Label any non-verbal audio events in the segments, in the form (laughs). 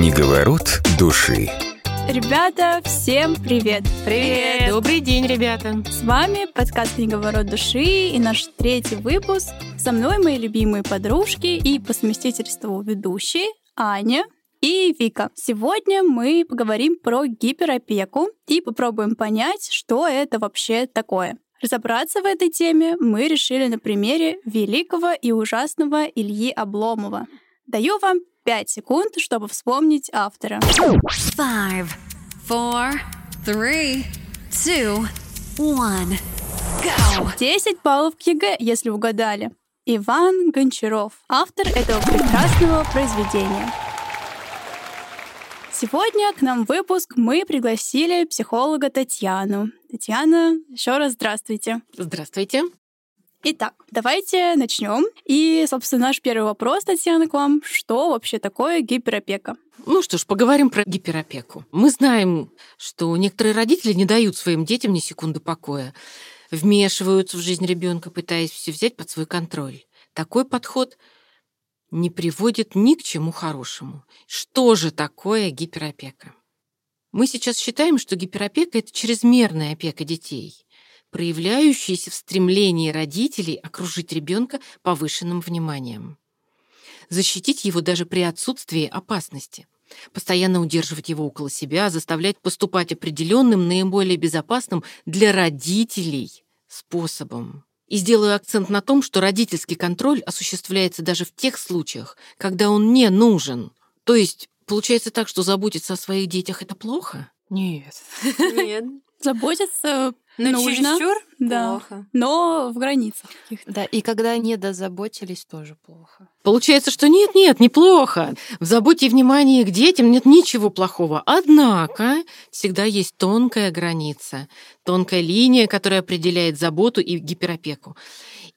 Книговорот души. Ребята, всем привет! Привет! Добрый день, ребята! С вами подкаст «Книговорот души» и наш третий выпуск. Со мной мои любимые подружки и по совместительству ведущие Аня и Вика. Сегодня мы поговорим про гиперопеку и попробуем понять, что это вообще такое. Разобраться в этой теме мы решили на примере великого и ужасного Ильи Обломова. Даю вам 5 секунд, чтобы вспомнить автора. Five, four, three, two, one, go! 10 баллов к ЕГЭ, если угадали. Иван Гончаров, автор этого прекрасного произведения. Сегодня к нам в выпуск мы пригласили психолога Татьяну. Татьяна, еще раз здравствуйте. Здравствуйте. Итак, давайте начнем. И, собственно, наш первый вопрос, Татьяна, к вам. Что вообще такое гиперопека? Ну что ж, поговорим про гиперопеку. Мы знаем, что некоторые родители не дают своим детям ни секунды покоя, вмешиваются в жизнь ребенка, пытаясь все взять под свой контроль. Такой подход не приводит ни к чему хорошему. Что же такое гиперопека? Мы сейчас считаем, что гиперопека — это чрезмерная опека детей, проявляющаяся в стремлении родителей окружить ребенка повышенным вниманием. Защитить его даже при отсутствии опасности. Постоянно удерживать его около себя, заставлять поступать определенным, наиболее безопасным для родителей способом. И сделаю акцент на том, что родительский контроль осуществляется даже в тех случаях, когда он не нужен. То есть получается так, что заботиться о своих детях это плохо? Нет. (laughs) Нет. Заботиться Но нужно, чересчур да, плохо. но в границах каких-то. Да, и когда не дозаботились, тоже плохо. Получается, что нет-нет, неплохо. В заботе и внимании к детям нет ничего плохого. Однако всегда есть тонкая граница, тонкая линия, которая определяет заботу и гиперопеку.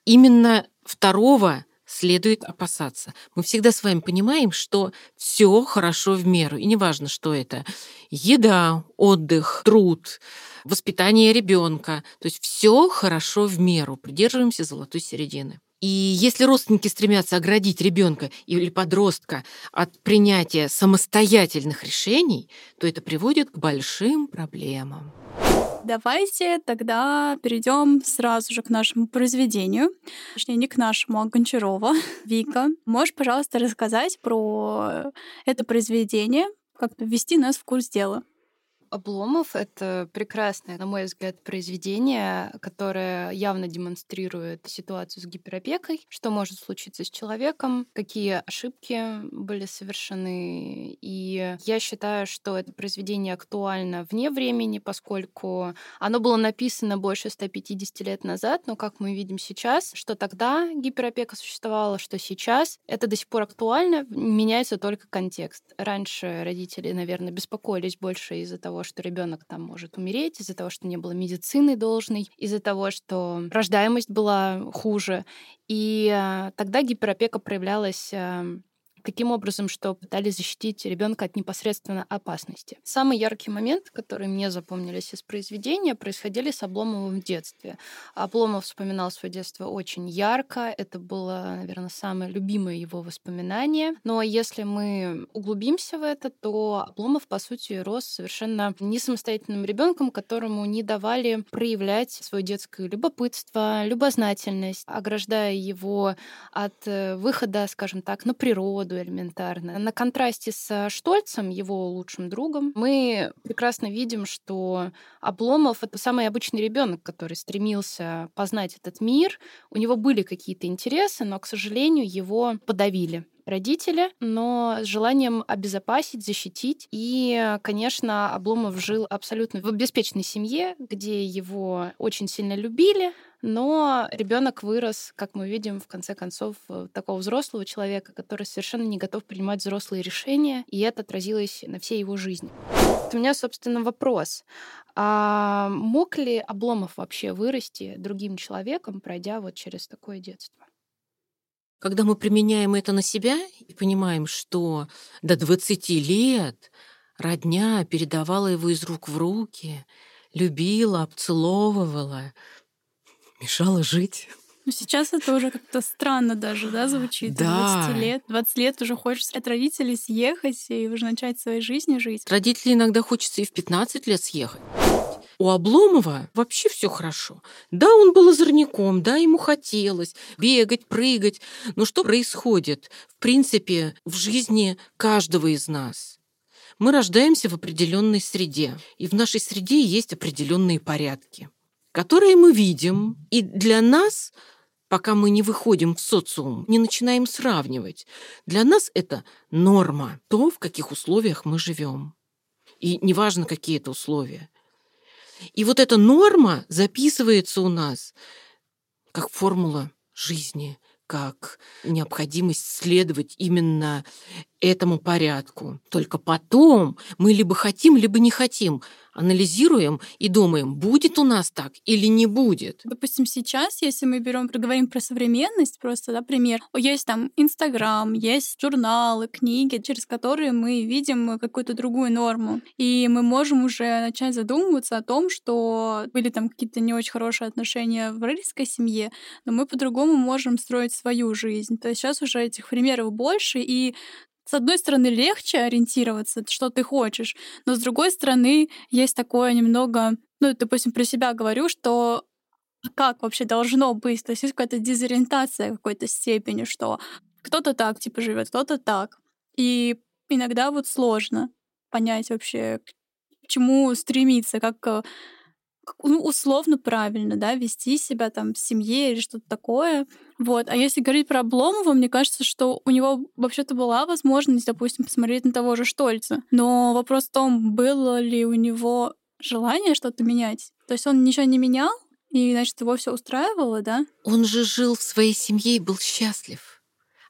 Именно второго следует опасаться. Мы всегда с вами понимаем, что все хорошо в меру, и неважно, что это. Еда, отдых, труд, воспитание ребенка. То есть все хорошо в меру. Придерживаемся золотой середины. И если родственники стремятся оградить ребенка или подростка от принятия самостоятельных решений, то это приводит к большим проблемам. Давайте тогда перейдем сразу же к нашему произведению. Точнее, не к нашему, а Гончарова. (laughs) Вика, можешь, пожалуйста, рассказать про это произведение, как-то ввести нас в курс дела? Обломов — это прекрасное, на мой взгляд, произведение, которое явно демонстрирует ситуацию с гиперопекой, что может случиться с человеком, какие ошибки были совершены. И я считаю, что это произведение актуально вне времени, поскольку оно было написано больше 150 лет назад, но, как мы видим сейчас, что тогда гиперопека существовала, что сейчас, это до сих пор актуально, меняется только контекст. Раньше родители, наверное, беспокоились больше из-за того, что ребенок там может умереть, из-за того, что не было медицины должной, из-за того, что рождаемость была хуже. И э, тогда гиперопека проявлялась э, таким образом, что пытались защитить ребенка от непосредственно опасности. Самый яркий момент, который мне запомнились из произведения, происходили с Обломовым в детстве. Обломов вспоминал свое детство очень ярко. Это было, наверное, самое любимое его воспоминание. Но если мы углубимся в это, то Обломов, по сути, рос совершенно не самостоятельным ребенком, которому не давали проявлять свое детское любопытство, любознательность, ограждая его от э, выхода, скажем так, на природу, элементарно. На контрасте с Штольцем, его лучшим другом, мы прекрасно видим, что Обломов — это самый обычный ребенок, который стремился познать этот мир. У него были какие-то интересы, но, к сожалению, его подавили родители, но с желанием обезопасить, защитить. И, конечно, Обломов жил абсолютно в обеспеченной семье, где его очень сильно любили, но ребенок вырос, как мы видим, в конце концов, такого взрослого человека, который совершенно не готов принимать взрослые решения, и это отразилось на всей его жизни. У меня, собственно, вопрос. А мог ли Обломов вообще вырасти другим человеком, пройдя вот через такое детство? Когда мы применяем это на себя и понимаем, что до 20 лет родня передавала его из рук в руки, любила, обцеловывала, мешала жить. Ну, сейчас это уже как-то странно даже, да, звучит. Да. 20 лет. 20 лет уже хочешь от родителей съехать и уже начать своей жизнью жить. От родителей иногда хочется и в 15 лет съехать. У Обломова вообще все хорошо. Да, он был озорником, да, ему хотелось бегать, прыгать. Но что происходит, в принципе, в жизни каждого из нас? Мы рождаемся в определенной среде, и в нашей среде есть определенные порядки, которые мы видим, и для нас пока мы не выходим в социум, не начинаем сравнивать. Для нас это норма, то, в каких условиях мы живем. И неважно, какие это условия. И вот эта норма записывается у нас как формула жизни, как необходимость следовать именно этому порядку. Только потом мы либо хотим, либо не хотим анализируем и думаем, будет у нас так или не будет. Допустим, сейчас, если мы берем, проговорим про современность, просто, да, пример, есть там Инстаграм, есть журналы, книги, через которые мы видим какую-то другую норму. И мы можем уже начать задумываться о том, что были там какие-то не очень хорошие отношения в родительской семье, но мы по-другому можем строить свою жизнь. То есть сейчас уже этих примеров больше, и с одной стороны, легче ориентироваться, что ты хочешь, но с другой стороны, есть такое немного, ну, допустим, про себя говорю, что как вообще должно быть, то есть есть какая-то дезориентация в какой-то степени, что кто-то так типа живет, кто-то так. И иногда вот сложно понять вообще, к чему стремиться, как э, ну, условно правильно, да, вести себя там в семье или что-то такое. Вот. А если говорить про Обломова, мне кажется, что у него вообще-то была возможность, допустим, посмотреть на того же Штольца. Но вопрос в том, было ли у него желание что-то менять. То есть он ничего не менял, и, значит, его все устраивало, да? Он же жил в своей семье и был счастлив.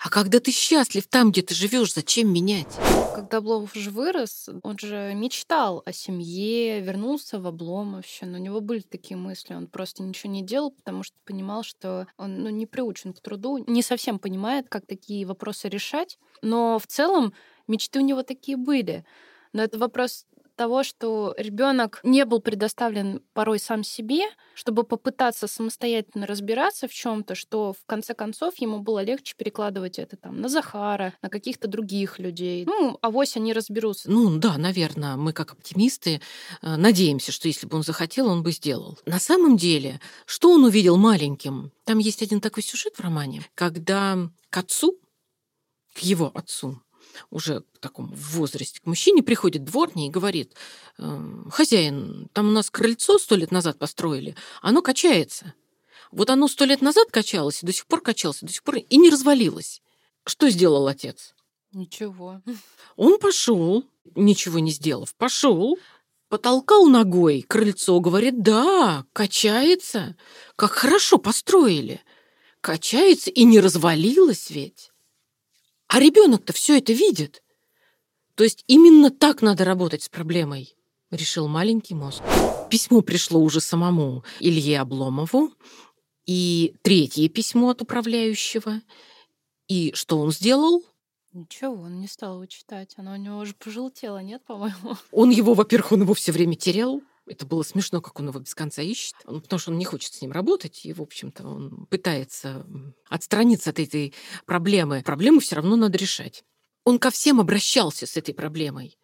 А когда ты счастлив там, где ты живешь, зачем менять? Когда Обломов же вырос, он же мечтал о семье, вернулся в Обломовщину. У него были такие мысли. Он просто ничего не делал, потому что понимал, что он ну, не приучен к труду, не совсем понимает, как такие вопросы решать. Но в целом мечты у него такие были. Но это вопрос того, что ребенок не был предоставлен порой сам себе, чтобы попытаться самостоятельно разбираться в чем-то, что в конце концов ему было легче перекладывать это там на Захара, на каких-то других людей. Ну, а вось они разберутся. Ну да, наверное, мы как оптимисты э, надеемся, что если бы он захотел, он бы сделал. На самом деле, что он увидел маленьким? Там есть один такой сюжет в романе, когда к отцу, к его отцу, уже в таком возрасте к мужчине приходит дворня и говорит, «Эм, хозяин, там у нас крыльцо сто лет назад построили, оно качается. Вот оно сто лет назад качалось, и до сих пор качалось, и до сих пор и не развалилось. Что сделал отец? Ничего. Он пошел, ничего не сделав, пошел, потолкал ногой крыльцо, говорит, да, качается, как хорошо построили. Качается и не развалилось ведь. А ребенок-то все это видит. То есть именно так надо работать с проблемой, решил маленький мозг. Письмо пришло уже самому Илье Обломову, и третье письмо от управляющего. И что он сделал? Ничего, он не стал его читать. Оно у него уже пожелтело, нет, по-моему? Он его, во-первых, он его все время терял, это было смешно, как он его без конца ищет, потому что он не хочет с ним работать, и, в общем-то, он пытается отстраниться от этой проблемы. Проблему все равно надо решать. Он ко всем обращался с этой проблемой.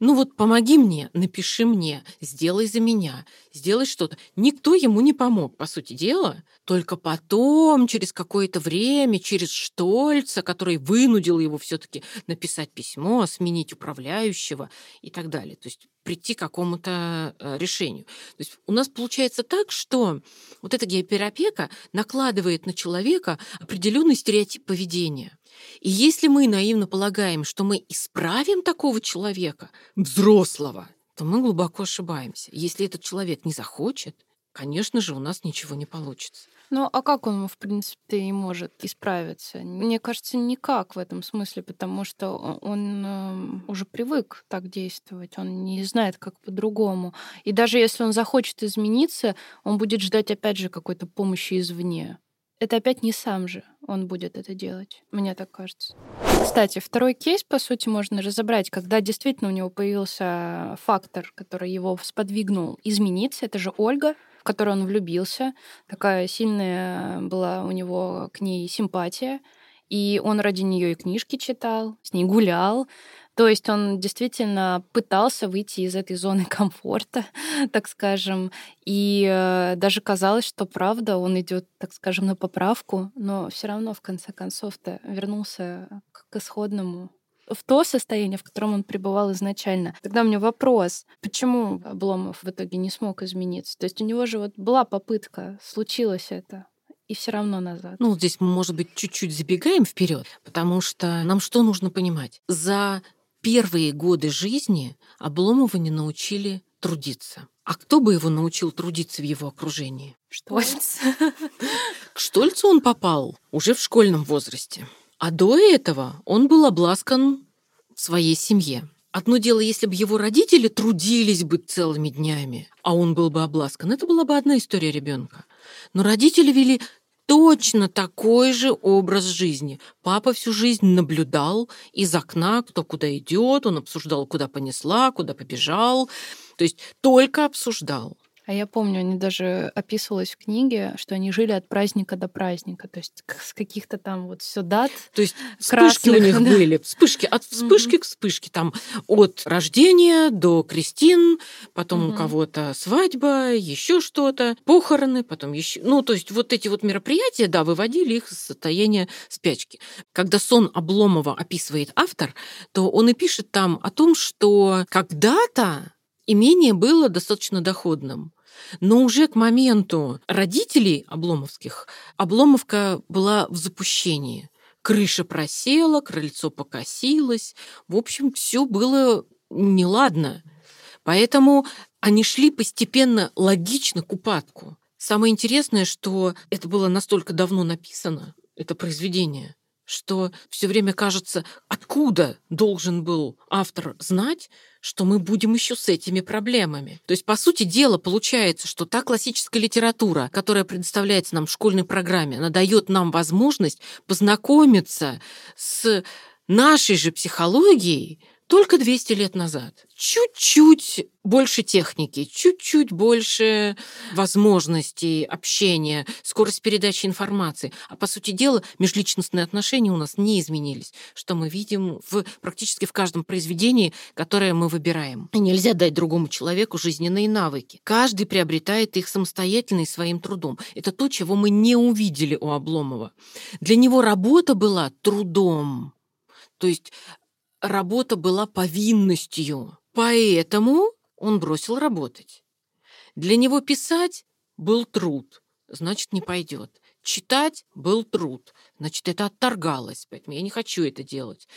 Ну вот помоги мне, напиши мне, сделай за меня, сделай что-то. Никто ему не помог, по сути дела. Только потом, через какое-то время, через Штольца, который вынудил его все-таки написать письмо, сменить управляющего и так далее. То есть прийти к какому-то э, решению. То есть у нас получается так, что вот эта гиперопека накладывает на человека определенный стереотип поведения. И если мы наивно полагаем, что мы исправим такого человека, взрослого, то мы глубоко ошибаемся. Если этот человек не захочет, конечно же, у нас ничего не получится. Ну, а как он, в принципе, и может исправиться? Мне кажется, никак в этом смысле, потому что он эм, уже привык так действовать, он не знает, как по-другому. И даже если он захочет измениться, он будет ждать, опять же, какой-то помощи извне. Это опять не сам же он будет это делать. Мне так кажется. Кстати, второй кейс, по сути, можно разобрать, когда действительно у него появился фактор, который его сподвигнул измениться. Это же Ольга, в которую он влюбился. Такая сильная была у него к ней симпатия. И он ради нее и книжки читал, с ней гулял. То есть он действительно пытался выйти из этой зоны (laughs) комфорта, так скажем. И э, даже казалось, что правда, он идет, так скажем, на поправку, но все равно в конце концов-то вернулся к исходному в то состояние, в котором он пребывал изначально. Тогда у меня вопрос, почему Обломов в итоге не смог измениться? То есть у него же вот была попытка, случилось это и все равно назад. Ну, здесь мы, может быть, чуть-чуть забегаем вперед, потому что нам что нужно понимать? За первые годы жизни Обломова не научили трудиться. А кто бы его научил трудиться в его окружении? Штольц. К Штольцу он попал уже в школьном возрасте. А до этого он был обласкан в своей семье. Одно дело, если бы его родители трудились бы целыми днями, а он был бы обласкан, это была бы одна история ребенка. Но родители вели точно такой же образ жизни. Папа всю жизнь наблюдал из окна, кто куда идет, он обсуждал, куда понесла, куда побежал. То есть только обсуждал. А я помню, они даже описывалось в книге, что они жили от праздника до праздника, то есть с каких-то там вот все дат. То есть вспышки у них да. были, вспышки от вспышки mm-hmm. к вспышке, там от рождения до крестин, потом mm-hmm. у кого-то свадьба, еще что-то, похороны, потом еще, ну то есть вот эти вот мероприятия, да, выводили их из состояния спячки. Когда сон Обломова описывает автор, то он и пишет там о том, что когда-то имение было достаточно доходным. Но уже к моменту родителей Обломовских Обломовка была в запущении. Крыша просела, крыльцо покосилось. В общем, все было неладно. Поэтому они шли постепенно логично к упадку. Самое интересное, что это было настолько давно написано, это произведение, что все время кажется, откуда должен был автор знать, что мы будем еще с этими проблемами. То есть, по сути дела, получается, что та классическая литература, которая предоставляется нам в школьной программе, она дает нам возможность познакомиться с нашей же психологией, только 200 лет назад. Чуть-чуть больше техники, чуть-чуть больше возможностей общения, скорость передачи информации. А по сути дела, межличностные отношения у нас не изменились, что мы видим в, практически в каждом произведении, которое мы выбираем. И нельзя дать другому человеку жизненные навыки. Каждый приобретает их самостоятельно и своим трудом. Это то, чего мы не увидели у Обломова. Для него работа была трудом. То есть работа была повинностью, поэтому он бросил работать. Для него писать был труд, значит, не пойдет. Читать был труд, значит, это отторгалось, поэтому я не хочу это делать.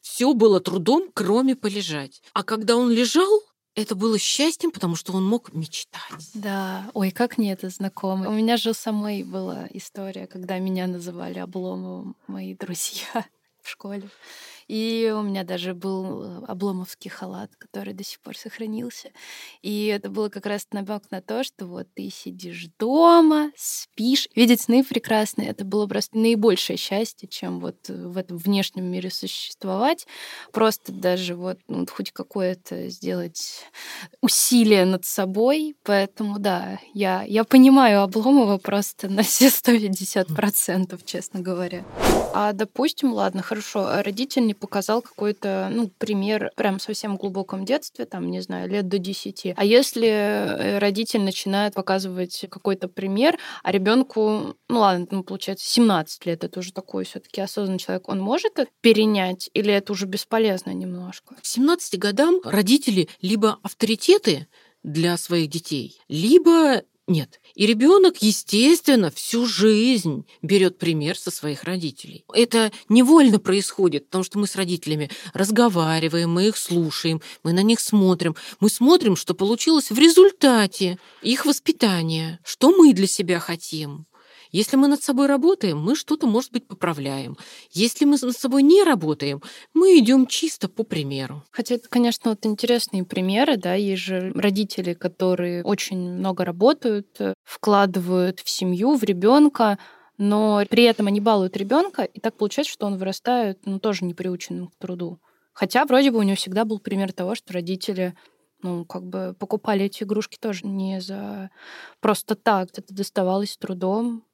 Все было трудом, кроме полежать. А когда он лежал, это было счастьем, потому что он мог мечтать. Да, ой, как мне это знакомо. У меня же самой была история, когда меня называли Обломовым мои друзья (laughs) в школе. И у меня даже был обломовский халат, который до сих пор сохранился. И это было как раз намек на то, что вот ты сидишь дома, спишь, видеть сны прекрасные. Это было просто наибольшее счастье, чем вот в этом внешнем мире существовать. Просто даже вот ну, хоть какое-то сделать усилие над собой. Поэтому да, я, я понимаю Обломова просто на все 150%, честно говоря. А допустим, ладно, хорошо, родитель не показал какой-то, ну, пример прям совсем глубоком детстве, там, не знаю, лет до 10. А если э, родитель начинает показывать какой-то пример, а ребенку, ну ладно, ну, получается, 17 лет, это уже такой все-таки осознанный человек, он может это перенять или это уже бесполезно немножко? К 17 годам родители либо авторитеты для своих детей, либо нет. И ребенок, естественно, всю жизнь берет пример со своих родителей. Это невольно происходит, потому что мы с родителями разговариваем, мы их слушаем, мы на них смотрим. Мы смотрим, что получилось в результате их воспитания, что мы для себя хотим. Если мы над собой работаем, мы что-то, может быть, поправляем. Если мы над собой не работаем, мы идем чисто по примеру. Хотя это, конечно, вот интересные примеры, да, есть же родители, которые очень много работают, э, вкладывают в семью, в ребенка, но при этом они балуют ребенка, и так получается, что он вырастает, ну, тоже неприученным к труду. Хотя вроде бы у него всегда был пример того, что родители Ну, как бы покупали эти игрушки тоже не за просто так. Это доставалось трудом,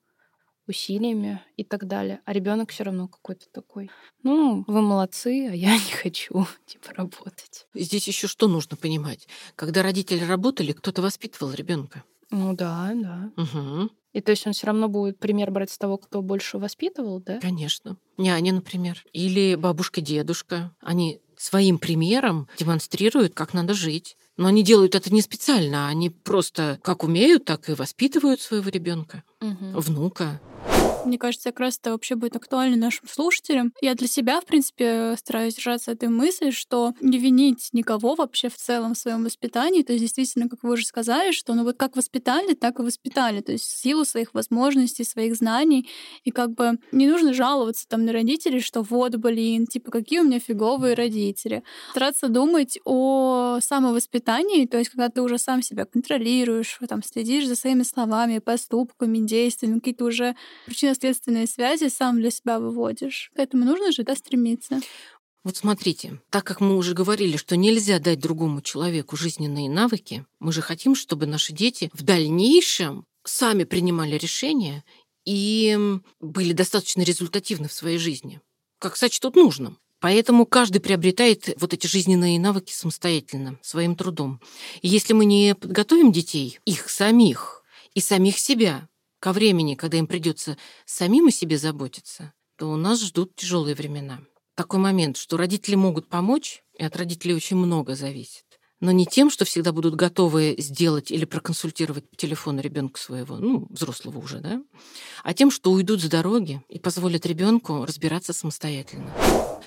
усилиями и так далее. А ребенок все равно какой-то такой. Ну, вы молодцы, а я не хочу, (laughs) типа, работать. Здесь еще что нужно понимать? Когда родители работали, кто-то воспитывал ребенка. Ну да, да. Угу. И то есть он все равно будет пример брать с того, кто больше воспитывал, да? Конечно. Няня, например. Или бабушка, дедушка. Они своим примером демонстрируют, как надо жить. Но они делают это не специально, они просто как умеют, так и воспитывают своего ребенка, Мгм. внука. Мне кажется, как раз это вообще будет актуально нашим слушателям. Я для себя, в принципе, стараюсь держаться этой мысли, что не винить никого вообще в целом в своем воспитании. То есть, действительно, как вы уже сказали, что ну вот как воспитали, так и воспитали. То есть в силу своих возможностей, своих знаний. И как бы не нужно жаловаться там на родителей, что вот, блин, типа, какие у меня фиговые родители. Стараться думать о самовоспитании, то есть когда ты уже сам себя контролируешь, там, следишь за своими словами, поступками, действиями, какие-то уже причинно-следственные связи сам для себя выводишь. К этому нужно же, да, стремиться. Вот смотрите, так как мы уже говорили, что нельзя дать другому человеку жизненные навыки, мы же хотим, чтобы наши дети в дальнейшем сами принимали решения и были достаточно результативны в своей жизни, как сочтут нужным. Поэтому каждый приобретает вот эти жизненные навыки самостоятельно, своим трудом. И если мы не подготовим детей, их самих и самих себя ко времени, когда им придется самим о себе заботиться, то у нас ждут тяжелые времена. Такой момент, что родители могут помочь, и от родителей очень много зависит. Но не тем, что всегда будут готовы сделать или проконсультировать по телефону ребенка своего, ну, взрослого уже, да, а тем, что уйдут с дороги и позволят ребенку разбираться самостоятельно.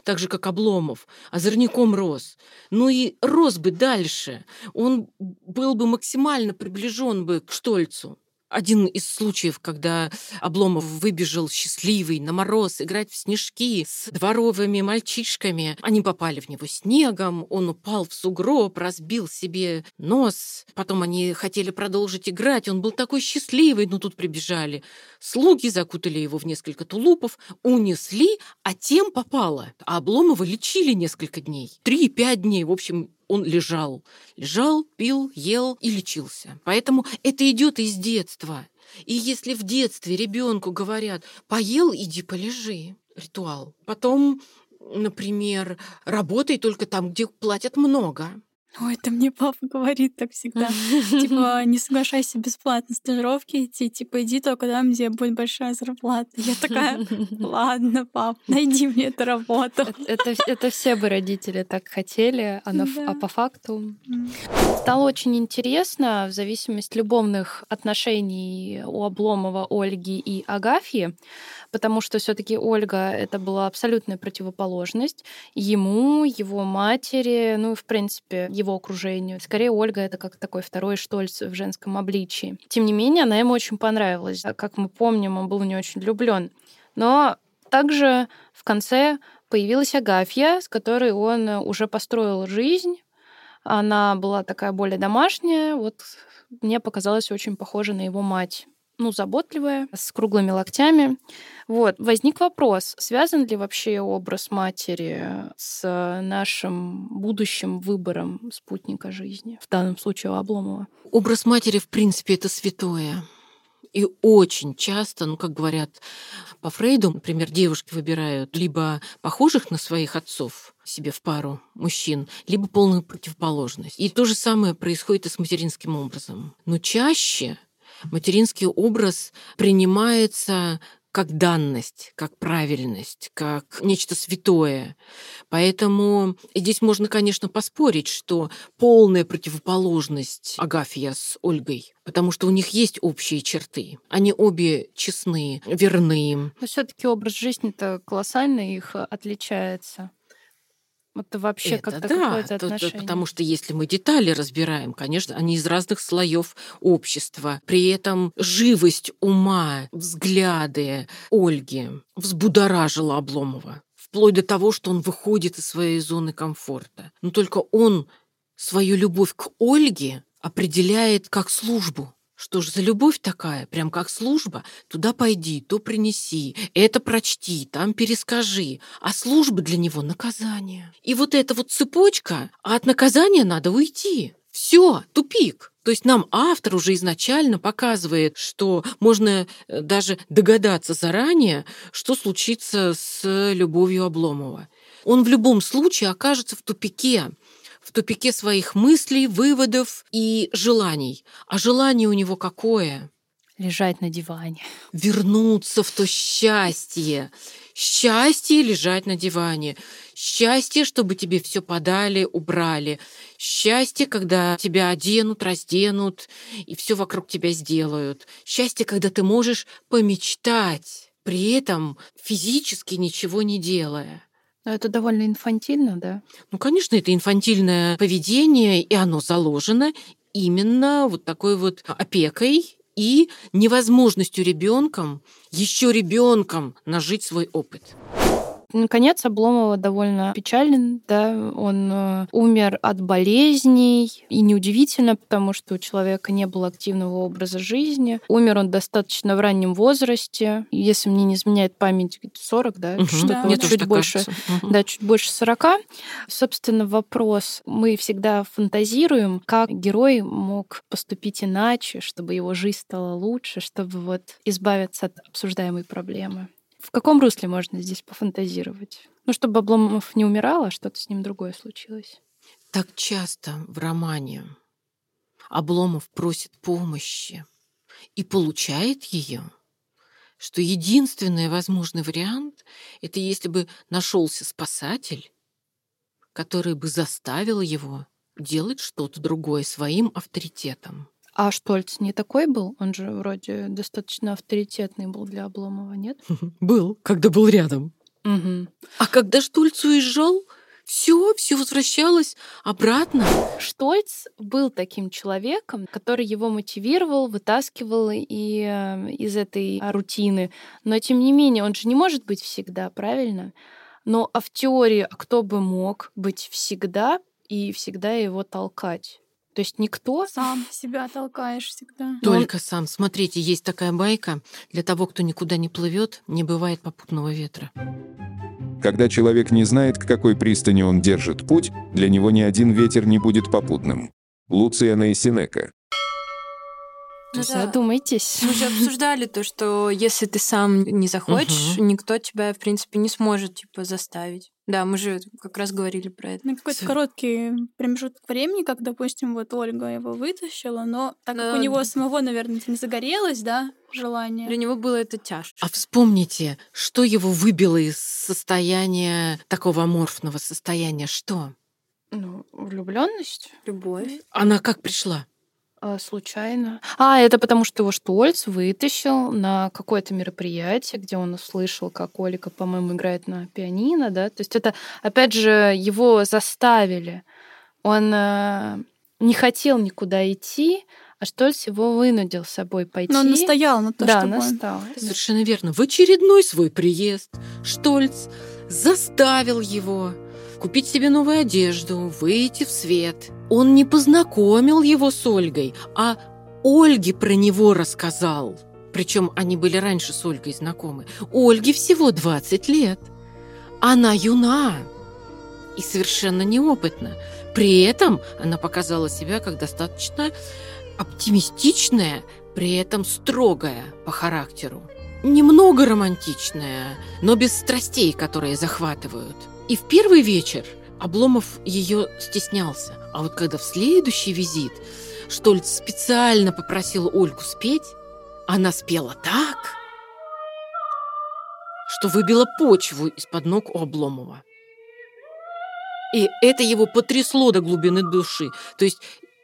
Так же, как Обломов, озорником рос. Ну и рос бы дальше. Он был бы максимально приближен бы к Штольцу. Один из случаев, когда Обломов выбежал счастливый на мороз играть в снежки с дворовыми мальчишками. Они попали в него снегом, он упал в сугроб, разбил себе нос. Потом они хотели продолжить играть, он был такой счастливый, но тут прибежали слуги, закутали его в несколько тулупов, унесли, а тем попало. А Обломова лечили несколько дней. Три-пять дней, в общем, он лежал. Лежал, пил, ел и лечился. Поэтому это идет из детства. И если в детстве ребенку говорят, поел, иди полежи, ритуал. Потом, например, работай только там, где платят много. Ой, это мне папа (laughs) говорит так всегда. Типа, не соглашайся бесплатно стажировки идти, типа, иди только там, где будет большая зарплата. Я такая, (laughs) ладно, пап, найди мне эту работу. Это, это все бы родители так хотели, а, на ф- Да. а по факту. Стало очень интересно в зависимости любовных отношений у Обломова, Ольги и Агафьи, потому что все таки Ольга — это была абсолютная противоположность ему, его матери, ну и, в принципе, его окружению. Скорее, Ольга — это как такой второй Штольц в женском обличии. Тем не менее, она ему очень понравилась. А Как мы помним, он был в нее очень влюблен. Но также в конце появилась Агафья, с которой он уже построил жизнь, она была такая более домашняя, вот мне показалась очень похожа на его мать. Ну, заботливая, с круглыми локтями. Вот. Возник вопрос, связан ли вообще образ матери с нашим будущим выбором спутника жизни, в данном случае у Обломова? Образ матери, в принципе, это святое. И очень часто, ну, как говорят по Фрейду, например, девушки выбирают либо похожих на своих отцов себе в пару мужчин, либо полную противоположность. И то же самое происходит и с материнским образом. Но чаще материнский образ принимается как данность, как правильность, как нечто святое. Поэтому здесь можно, конечно, поспорить, что полная противоположность Агафья с Ольгой, потому что у них есть общие черты. Они обе честны, верны. Но все-таки образ жизни-то колоссально их отличается. Это вообще Это как-то да, какое-то то- то- отношение. потому что если мы детали разбираем, конечно, они из разных слоев общества. При этом живость ума, взгляды Ольги взбудоражила Обломова. Вплоть до того, что он выходит из своей зоны комфорта. Но только он свою любовь к Ольге определяет как службу. Что же за любовь такая? Прям как служба? Туда пойди, то принеси, это прочти, там перескажи. А служба для него — наказание. И вот эта вот цепочка, а от наказания надо уйти. Все, тупик. То есть нам автор уже изначально показывает, что можно э, даже догадаться заранее, что случится с любовью Обломова. Он в любом случае окажется в тупике, в тупике своих мыслей, выводов и желаний. А желание у него какое? Лежать на диване. Вернуться в то счастье. Счастье лежать на диване. Счастье, чтобы тебе все подали, убрали. Счастье, когда тебя оденут, разденут и все вокруг тебя сделают. Счастье, когда ты можешь помечтать, при этом физически ничего не делая. Но это довольно инфантильно, да? Ну, конечно, это инфантильное поведение, и оно заложено именно вот такой вот опекой и невозможностью ребенком, еще ребенком нажить свой опыт. Наконец, Обломова довольно печален, да, он э, умер от болезней, и неудивительно, потому что у человека не было активного образа жизни. Умер он достаточно в раннем возрасте, если мне не изменяет память, 40, да, Мгм. что-то Да, вот чуть больше. Мгм. да, чуть больше 40. Собственно, вопрос, мы всегда фантазируем, как герой мог поступить иначе, чтобы его жизнь стала лучше, чтобы вот избавиться от обсуждаемой проблемы. В каком русле можно здесь пофантазировать? Ну, чтобы Обломов не умирал, а что-то с ним другое случилось. Так часто в романе Обломов просит помощи и получает ее, что единственный возможный вариант — это если бы нашелся спасатель, который бы заставил его делать что-то другое своим авторитетом. А Штольц не такой был? Он же вроде достаточно авторитетный был для Обломова, нет? (laughs) Был, когда был рядом. Угу. А когда Штульц уезжал, все, все возвращалось обратно. Штольц был таким человеком, который его мотивировал, вытаскивал и э, из этой рутины. Но тем не менее, он же не может быть всегда, правильно? Но а в теории, а кто бы мог быть всегда и всегда его толкать? То есть никто? Сам себя толкаешь всегда. Только сам. Смотрите, есть такая байка. Для того, кто никуда не плывет, не бывает попутного ветра. Когда человек не знает, к какой пристани он держит путь, для него ни один ветер не будет попутным. Луциана и Синека. Ну да. Задумайтесь. Мы же обсуждали то, что если ты сам не захочешь, Мгм. никто тебя, в принципе, не сможет, типа, заставить. Да, мы же как раз говорили про это. На какой-то короткий промежуток времени, как, допустим, вот Ольга его вытащила, но так как Да. у него самого, наверное, не загорелось, да, Для желание. него было это тяжко. А вспомните, что его выбило из состояния такого аморфного состояния? Что? Ну, влюбленность Любовь. Она как пришла? А, случайно. А, это потому, что его Штольц вытащил на какое-то мероприятие, где он услышал, как Олика, по-моему, играет на пианино, да. То есть это, опять же, его заставили. Он э, не хотел никуда идти, а Штольц его вынудил с собой пойти. Но он настоял на то, да, чтобы он... настал. Совершенно верно. В очередной свой приезд Штольц заставил его купить себе новую одежду, выйти в свет. Он не познакомил его с Ольгой, а Ольге про него рассказал. Причем они были раньше с Ольгой знакомы. Ольге всего 20 лет. Она юна и совершенно неопытна. При этом она показала себя как достаточно оптимистичная, при этом строгая по характеру. Немного романтичная, но без страстей, которые захватывают. И в первый вечер Обломов ее стеснялся. А вот когда в следующий визит Штольц специально попросил Ольгу спеть, она спела так, что выбила почву из-под ног у Обломова. И это его потрясло до глубины души. То есть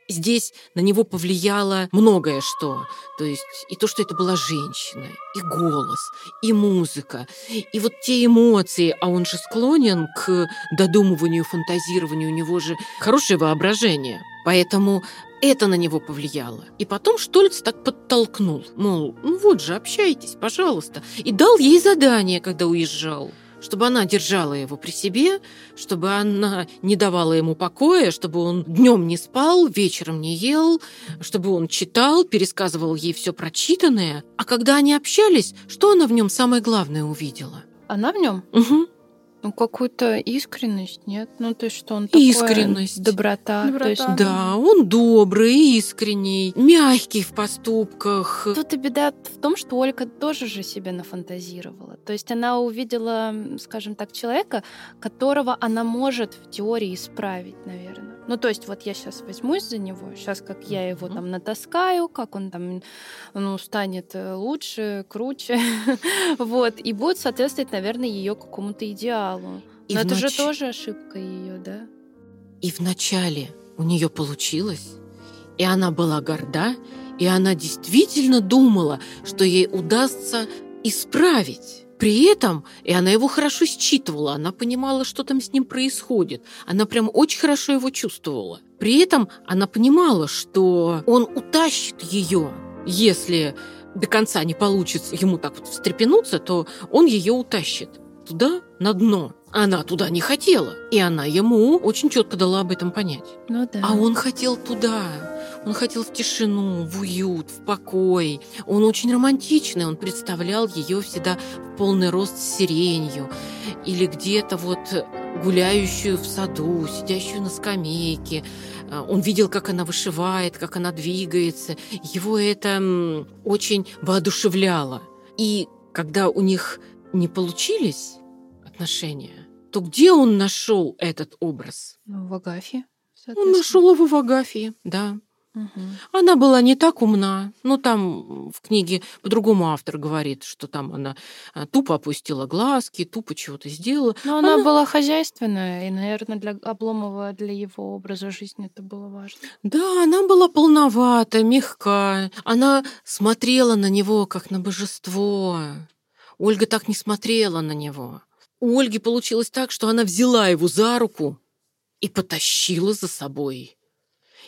здесь на него повлияло многое что. То есть и то, что это была женщина, и голос, и музыка, и вот те эмоции. А он же склонен к додумыванию, фантазированию. У него же хорошее воображение. Поэтому это на него повлияло. И потом Штольц так подтолкнул. Мол, ну вот же, общайтесь, пожалуйста. И дал ей задание, когда уезжал чтобы она держала его при себе, чтобы она не давала ему покоя, чтобы он днем не спал, вечером не ел, чтобы он читал, пересказывал ей все прочитанное. А когда они общались, что она в нем самое главное увидела? Она в нем? Угу. Ну, какую-то искренность, нет? Ну, то есть, что он такой... Искренность. Доброта. Доброта, То есть, да. Он добрый, искренний, мягкий в поступках. Тут и беда в том, что Ольга тоже же себе нафантазировала. То есть она увидела, скажем так, человека, которого она может в теории исправить, наверное. Ну, то есть вот я сейчас возьмусь за него, сейчас как я его там натаскаю, как он там, ну, станет э, лучше, круче, (laughs) вот, и будет соответствовать, наверное, ее какому-то идеалу. И Но это же тоже ошибка ее, да? И вначале у нее получилось, и она была горда, и она действительно думала, что ей удастся исправить. При этом, и она его хорошо считывала, она понимала, что там с ним происходит. Она прям очень хорошо его чувствовала. При этом она понимала, что он утащит ее, если до конца не получится ему так вот встрепенуться, то он ее утащит туда, на дно. Она туда не хотела, и она ему очень четко дала об этом понять. Ну да. А он хотел туда. Он хотел в тишину, в уют, в покой. Он очень романтичный. Он представлял ее всегда в полный рост с сиренью. Или где-то вот гуляющую в саду, сидящую на скамейке. А, Он видел, как она вышивает, как она двигается. Его это очень воодушевляло. И когда у них не получились отношения, то где он нашел этот образ? Ну, в Агафье, Он нашел его в Агафье, да. Она была не так умна. Ну, там в книге по-другому автор говорит, что там она а, тупо опустила глазки, тупо чего-то сделала. Но она Она- была хозяйственная, и, наверное, для Обломова, для его образа жизни это было важно. Да, она была полновата, мягка. Она смотрела на него, как на божество. Ольга так не смотрела на него. У Ольги получилось так, что она взяла его за руку и потащила за собой.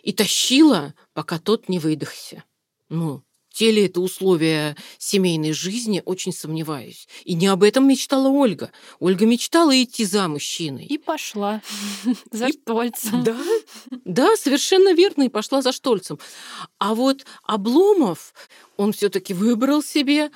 И тащила, пока тот не выдохся. Ну, те ли это условия семейной жизни, очень сомневаюсь. И не об этом мечтала Ольга. Ольга мечтала идти за мужчиной. И пошла (laughs) за Штольцем. Да, да, совершенно верно, и пошла за Штольцем. А вот Обломов, он все-таки выбрал себе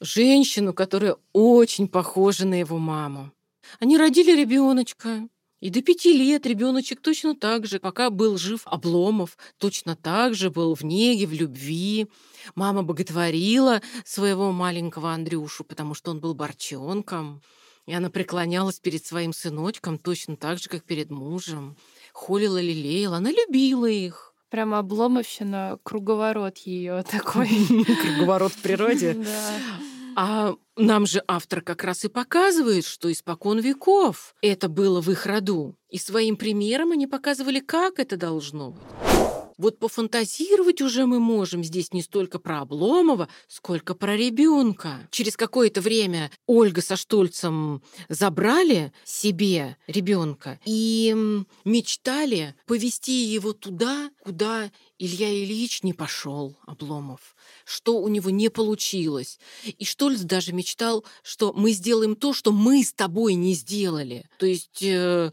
женщину, которая очень похожа на его маму. Они родили ребеночка. И до пяти лет ребеночек точно так же, пока был жив Обломов, точно так же был в неге, в любви. Мама боготворила своего маленького Андрюшу, потому что он был борчонком. И она преклонялась перед своим сыночком точно так же, как перед мужем. Холила, лелеяла. Она любила их. Прямо Обломовщина, круговорот ее такой. (laughs) Круговорот в природе. (laughs) Да. А нам же автор как раз и показывает, что испокон веков это было в их роду. И своим примером они показывали, как это должно быть. Вот пофантазировать уже мы можем здесь не столько про Обломова, сколько про ребенка. Через какое-то время Ольга со Штольцем забрали себе ребенка и мечтали повести его туда, куда Илья Ильич не пошел, Обломов, что у него не получилось. И Штольц даже мечтал, что мы сделаем то, что мы с тобой не сделали. То есть э,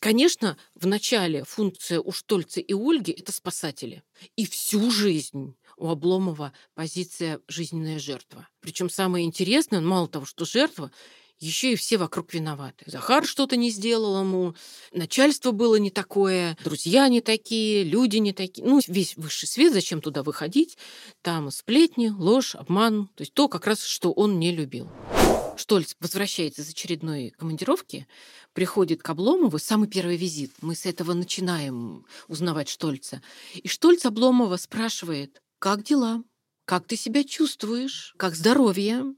Конечно, в начале функция у Штольца и Ольги – это спасатели. И всю жизнь у Обломова позиция жизненная жертва. Причем самое интересное, мало того, что жертва, еще и все вокруг виноваты. Захар что-то не сделал ему, начальство было не такое, друзья не такие, люди не такие. Ну, весь высший свет, зачем туда выходить? Там сплетни, ложь, обман. То есть то как раз, что он не любил. Штольц возвращается из очередной командировки, приходит к Обломову, самый первый визит. Мы с этого начинаем узнавать Штольца. И Штольц Обломова спрашивает, как дела? Как ты себя чувствуешь? Как здоровье?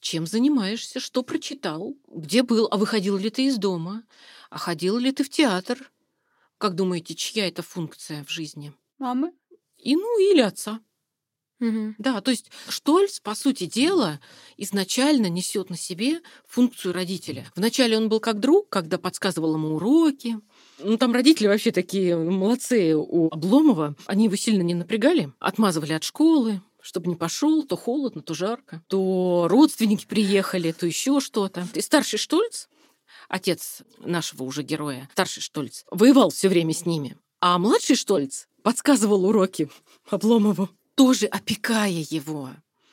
Чем занимаешься? Что прочитал? Где был? А выходил ли ты из дома? А ходил ли ты в театр? Как думаете, чья это функция в жизни? Мамы? И ну, или отца. Мгм. Да, то есть Штольц, по сути дела, изначально несет на себе функцию родителя. Вначале он был как друг, когда подсказывал ему уроки. Ну, там родители вообще такие молодцы у Обломова. Они его сильно не напрягали, отмазывали от школы, чтобы не пошел, то холодно, то жарко, то родственники приехали, то еще что-то. И старший Штольц, отец нашего уже героя, старший Штольц, воевал все время с ними. А младший Штольц подсказывал уроки Обломову, тоже опекая его.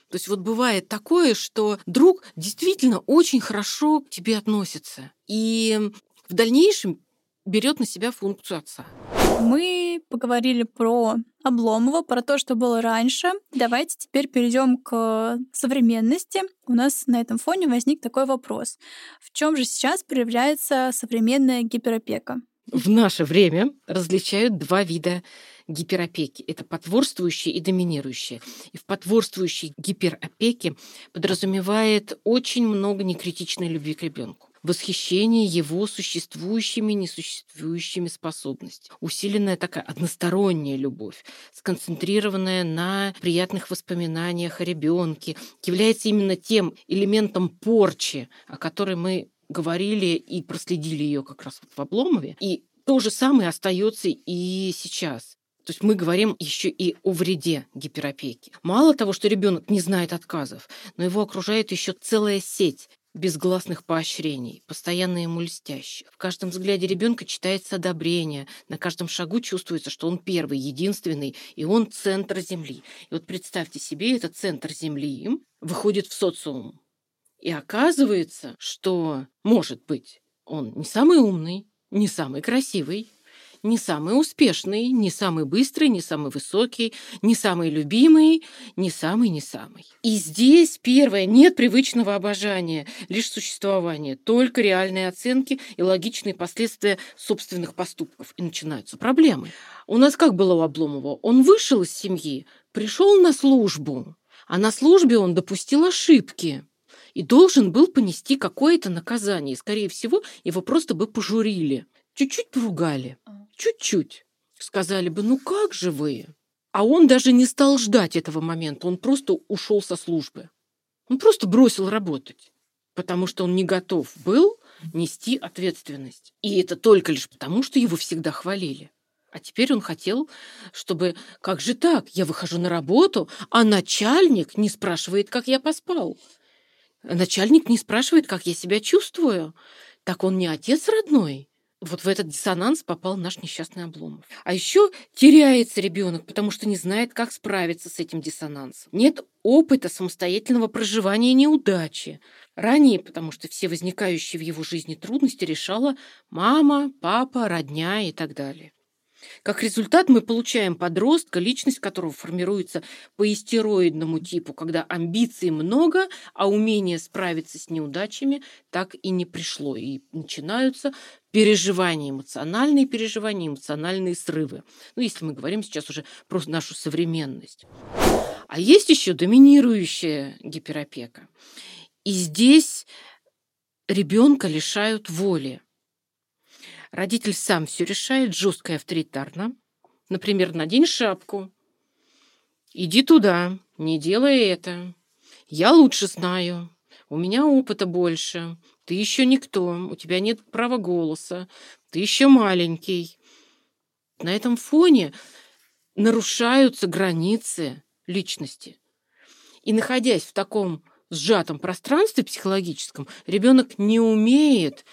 То есть вот бывает такое, что друг действительно очень хорошо к тебе относится. И в дальнейшем берет на себя функцию отца. Мы поговорили про Обломова, про то, что было раньше. Давайте теперь перейдем к современности. У нас на этом фоне возник такой вопрос. В чем же сейчас проявляется современная гиперопека? В наше время различают два вида гиперопеки. Это потворствующие и доминирующие. И в потворствующей гиперопеке подразумевает очень много некритичной любви к ребенку восхищение его существующими несуществующими способностями. Усиленная такая односторонняя любовь, сконцентрированная на приятных воспоминаниях о ребенке, является именно тем элементом порчи, о которой мы говорили и проследили ее как раз в Обломове. И то же самое остается и сейчас. То есть мы говорим еще и о вреде гиперопеки. Мало того, что ребенок не знает отказов, но его окружает еще целая сеть безгласных поощрений, постоянно ему льстящих. В каждом взгляде ребенка читается одобрение, на каждом шагу чувствуется, что он первый, единственный, и он центр Земли. И вот представьте себе, этот центр Земли выходит в социум. И оказывается, что, может быть, он не самый умный, не самый красивый, не самый успешный, не самый быстрый, не самый высокий, не самый любимый, не самый не самый. И здесь первое нет привычного обожания, лишь существование, только реальные оценки и логичные последствия собственных поступков. И начинаются проблемы. У нас как было у Обломова? Он вышел из семьи, пришел на службу, а на службе он допустил ошибки и должен был понести какое-то наказание. Скорее всего, его просто бы пожурили. Чуть-чуть поругали. Чуть-чуть. Сказали бы, ну как же вы? А он даже не стал ждать этого момента. Он просто ушел со службы. Он просто бросил работать, потому что он не готов был нести ответственность. И это только лишь потому, что его всегда хвалили. А теперь он хотел, чтобы, как же так, я выхожу на работу, а начальник не спрашивает, как я поспал. Начальник не спрашивает, как я себя чувствую. Так он не отец родной. Вот в этот диссонанс попал наш несчастный Обломов. А еще теряется ребенок, потому что не знает, как справиться с этим диссонансом. Нет опыта самостоятельного проживания неудачи. Ранее, потому что все возникающие в его жизни трудности решала мама, папа, родня и так далее. Как результат мы получаем подростка, личность которого формируется по истероидному типу, когда амбиций много, а умение справиться с неудачами так и не пришло. И начинаются переживания эмоциональные, переживания, эмоциональные срывы. Ну, если мы говорим сейчас уже про нашу современность. А есть еще доминирующая гиперопека. И здесь ребенка лишают воли. Родитель сам все решает, жестко и авторитарно. Например, надень шапку. Иди туда, не делай это. Я лучше знаю. У меня опыта больше. Ты еще никто, у тебя нет права голоса. Ты еще маленький. На этом фоне нарушаются границы личности. И находясь в таком сжатом пространстве психологическом, ребенок не умеет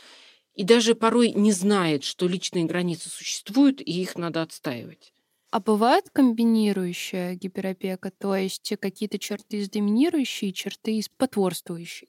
и даже порой не знает, что личные границы существуют, и их надо отстаивать. А бывает комбинирующая гиперопека, то есть какие-то черты из доминирующей черты из потворствующей?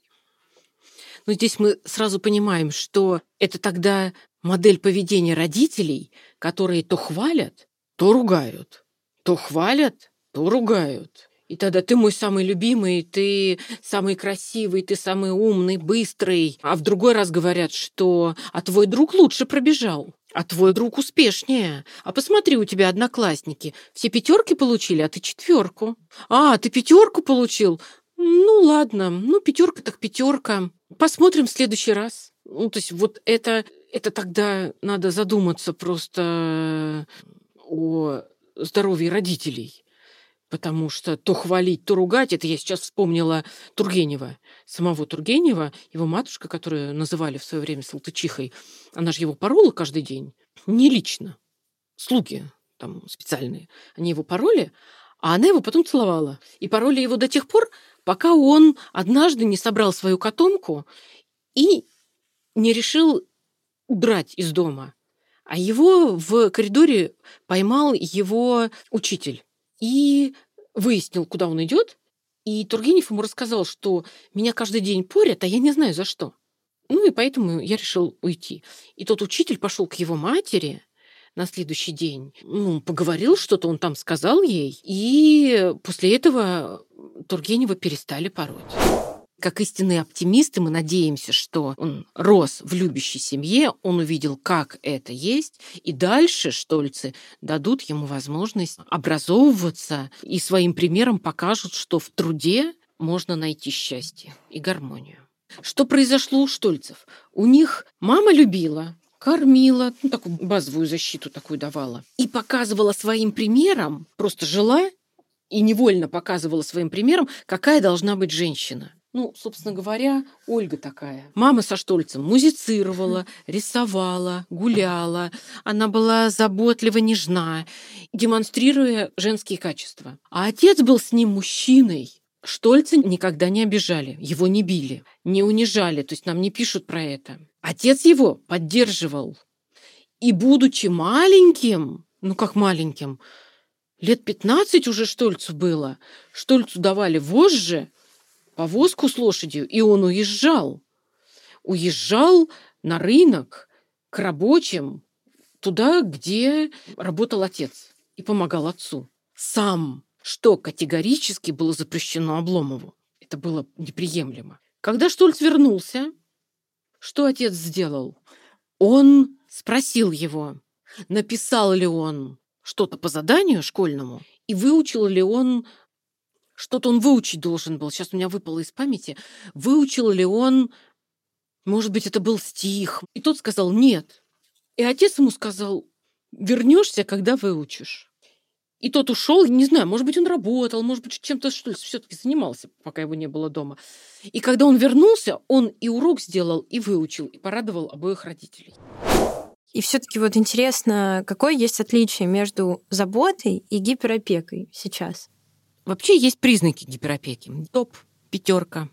Но здесь мы сразу понимаем, что это тогда модель поведения родителей, которые то хвалят, то ругают, то хвалят, то ругают. И тогда ты мой самый любимый, ты самый красивый, ты самый умный, быстрый. А в другой раз говорят, что «а твой друг лучше пробежал». А твой друг успешнее. А посмотри, у тебя одноклассники. Все пятерки получили, а ты четверку. А, ты пятерку получил? Ну ладно, ну пятерка так пятерка. Посмотрим в следующий раз. Ну, то есть вот это, это тогда надо задуматься просто о здоровье родителей потому что то хвалить, то ругать, это я сейчас вспомнила Тургенева, самого Тургенева, его матушка, которую называли в свое время Салтычихой, она же его порола каждый день, не лично, слуги там специальные, они его пороли, а она его потом целовала. И пороли его до тех пор, пока он однажды не собрал свою котомку и не решил удрать из дома. А его в коридоре поймал его учитель и выяснил, куда он идет, И Тургенев ему рассказал, что меня каждый день порят, а я не знаю за что. Ну и поэтому я решил уйти. И тот учитель пошел к его матери на следующий день, ну, поговорил что-то, он там сказал ей, и после этого Тургенева перестали пороть. Как истинные оптимисты мы надеемся, что он рос в любящей семье, он увидел, как это есть, и дальше Штольцы дадут ему возможность образовываться и своим примером покажут, что в труде можно найти счастье и гармонию. Что произошло у Штольцев? У них мама любила, кормила, ну, такую базовую защиту такую давала. И показывала своим примером, просто жила и невольно показывала своим примером, какая должна быть женщина. Ну, собственно говоря, Ольга такая. Мама со Штольцем музицировала, рисовала, гуляла. Она была заботлива, нежна, демонстрируя женские качества. А отец был с ним мужчиной. Штольца никогда не обижали, его не били, не унижали, то есть нам не пишут про это. Отец его поддерживал. И будучи маленьким, ну как маленьким, лет 15 уже Штольцу было, Штольцу давали вожжи, повозку с лошадью, и он уезжал. Уезжал на рынок к рабочим, туда, где работал отец, и помогал отцу. Сам, что категорически было запрещено Обломову. Это было неприемлемо. Когда Штольц вернулся, что отец сделал? Он спросил его, написал ли он что-то по заданию школьному и выучил ли он что-то он выучить должен был. Сейчас у меня выпало из памяти. Выучил ли он, может быть, это был стих. И тот сказал «нет». И отец ему сказал «вернешься, когда выучишь». И тот ушел, не знаю, может быть, он работал, может быть, чем-то что все-таки занимался, пока его не было дома. И когда он вернулся, он и урок сделал, и выучил, и порадовал обоих родителей. И все-таки вот интересно, какое есть отличие между заботой и гиперопекой сейчас? Вообще есть признаки гиперопеки. Топ, пятерка,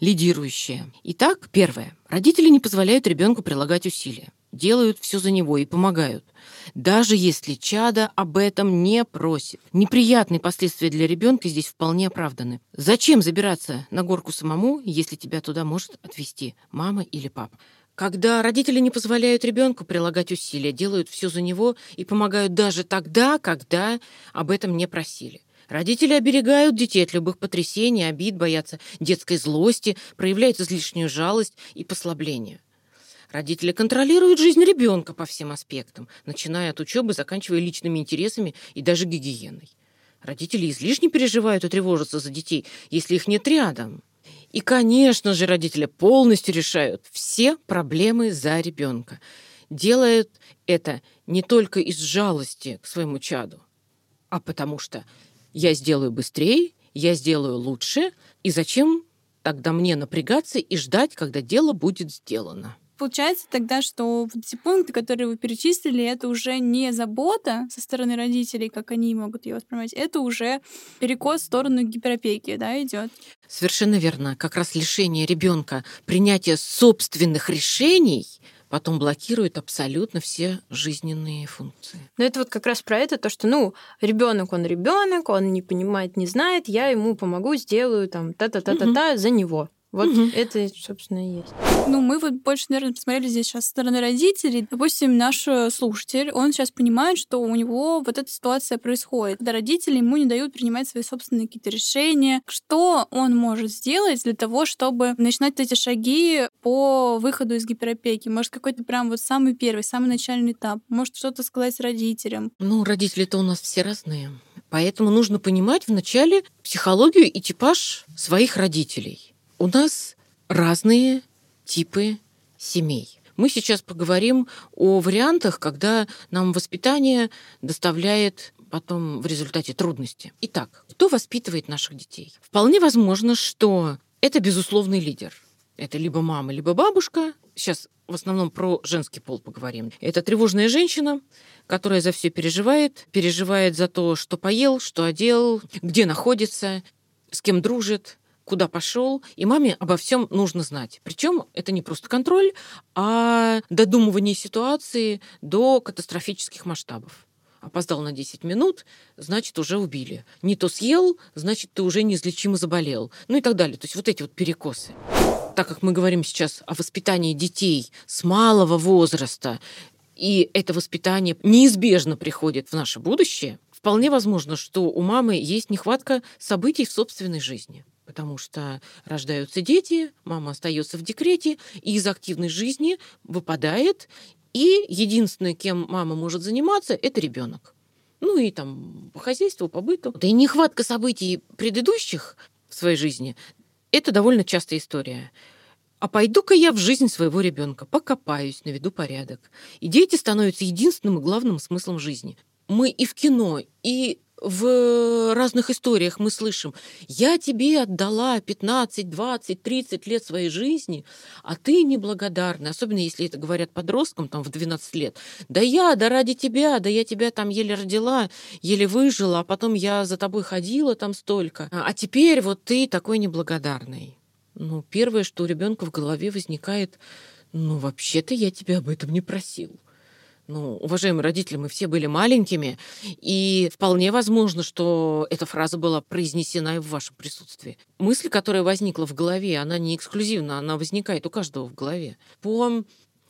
лидирующая. Итак, первое. Родители не позволяют ребенку прилагать усилия. Делают все за него и помогают. Даже если чада об этом не просит. Неприятные последствия для ребенка здесь вполне оправданы. Зачем забираться на горку самому, если тебя туда может отвезти мама или папа? Когда родители не позволяют ребенку прилагать усилия, делают все за него и помогают даже тогда, когда об этом не просили. Родители оберегают детей от любых потрясений, обид, боятся детской злости, проявляют излишнюю жалость и послабление. Родители контролируют жизнь ребенка по всем аспектам, начиная от учебы, заканчивая личными интересами и даже гигиеной. Родители излишне переживают и тревожатся за детей, если их нет рядом. И, конечно же, родители полностью решают все проблемы за ребенка. Делают это не только из жалости к своему чаду, а потому что я сделаю быстрее, я сделаю лучше, и зачем тогда мне напрягаться и ждать, когда дело будет сделано? Получается тогда, что вот эти пункты, которые вы перечислили, это уже не забота со стороны родителей, как они могут ее воспринимать, это уже перекос в сторону гиперопеки, да, идет. Совершенно верно. Как раз лишение ребенка принятия собственных решений потом блокирует абсолютно все жизненные функции. Но это вот как раз про это, то, что, ну, ребенок, он ребенок, он не понимает, не знает, я ему помогу, сделаю там та-та-та-та-та угу. за него. Вот угу. это, собственно, и есть. Ну, мы вот больше, наверное, посмотрели здесь сейчас со стороны родителей. Допустим, наш э, слушатель, он сейчас понимает, что у него вот эта ситуация происходит, когда родители ему не дают принимать свои собственные какие-то решения. Что он может сделать для того, чтобы начинать эти шаги по выходу из гиперопеки? Может, какой-то прям вот самый первый, самый начальный этап? Может, что-то сказать родителям? Ну, родители-то у нас все разные. Поэтому нужно понимать вначале психологию и типаж своих родителей у нас разные типы семей. Мы сейчас поговорим о вариантах, когда нам воспитание доставляет потом в результате трудности. Итак, кто воспитывает наших детей? Вполне возможно, что это безусловный лидер. Это либо мама, либо бабушка. Сейчас в основном про женский пол поговорим. Это тревожная женщина, которая за все переживает, переживает за то, что поел, что одел, где находится, с кем дружит, куда пошел, и маме обо всем нужно знать. Причем это не просто контроль, а додумывание ситуации до катастрофических масштабов. опоздал на 10 минут, значит, уже убили. Не то съел, значит, ты уже неизлечимо заболел. Ну и так далее. То есть вот эти вот перекосы. Так как мы говорим сейчас о воспитании детей с малого возраста, и это воспитание неизбежно приходит в наше будущее, вполне возможно, что у мамы есть нехватка событий в собственной жизни потому что рождаются дети, мама остается в декрете, и из активной жизни выпадает, и единственное, кем мама может заниматься, это ребенок. Ну и там по хозяйству, по быту. Да и нехватка событий предыдущих в своей жизни – это довольно частая история. А пойду-ка я в жизнь своего ребенка, покопаюсь, наведу порядок. И дети становятся единственным и главным смыслом жизни. Мы и в кино, и в разных историях мы слышим, я тебе отдала 15, 20, 30 лет своей жизни, а ты неблагодарна. Особенно если это говорят подросткам там, в 12 лет. Да я, да ради тебя, да я тебя там еле родила, еле выжила, а потом я за тобой ходила там столько. А теперь вот ты такой неблагодарный. Ну, первое, что у ребенка в голове возникает, ну, вообще-то я тебя об этом не просил ну, уважаемые родители, мы все были маленькими, и вполне возможно, что эта фраза была произнесена и в вашем присутствии. Мысль, которая возникла в голове, она не эксклюзивна, она возникает у каждого в голове. По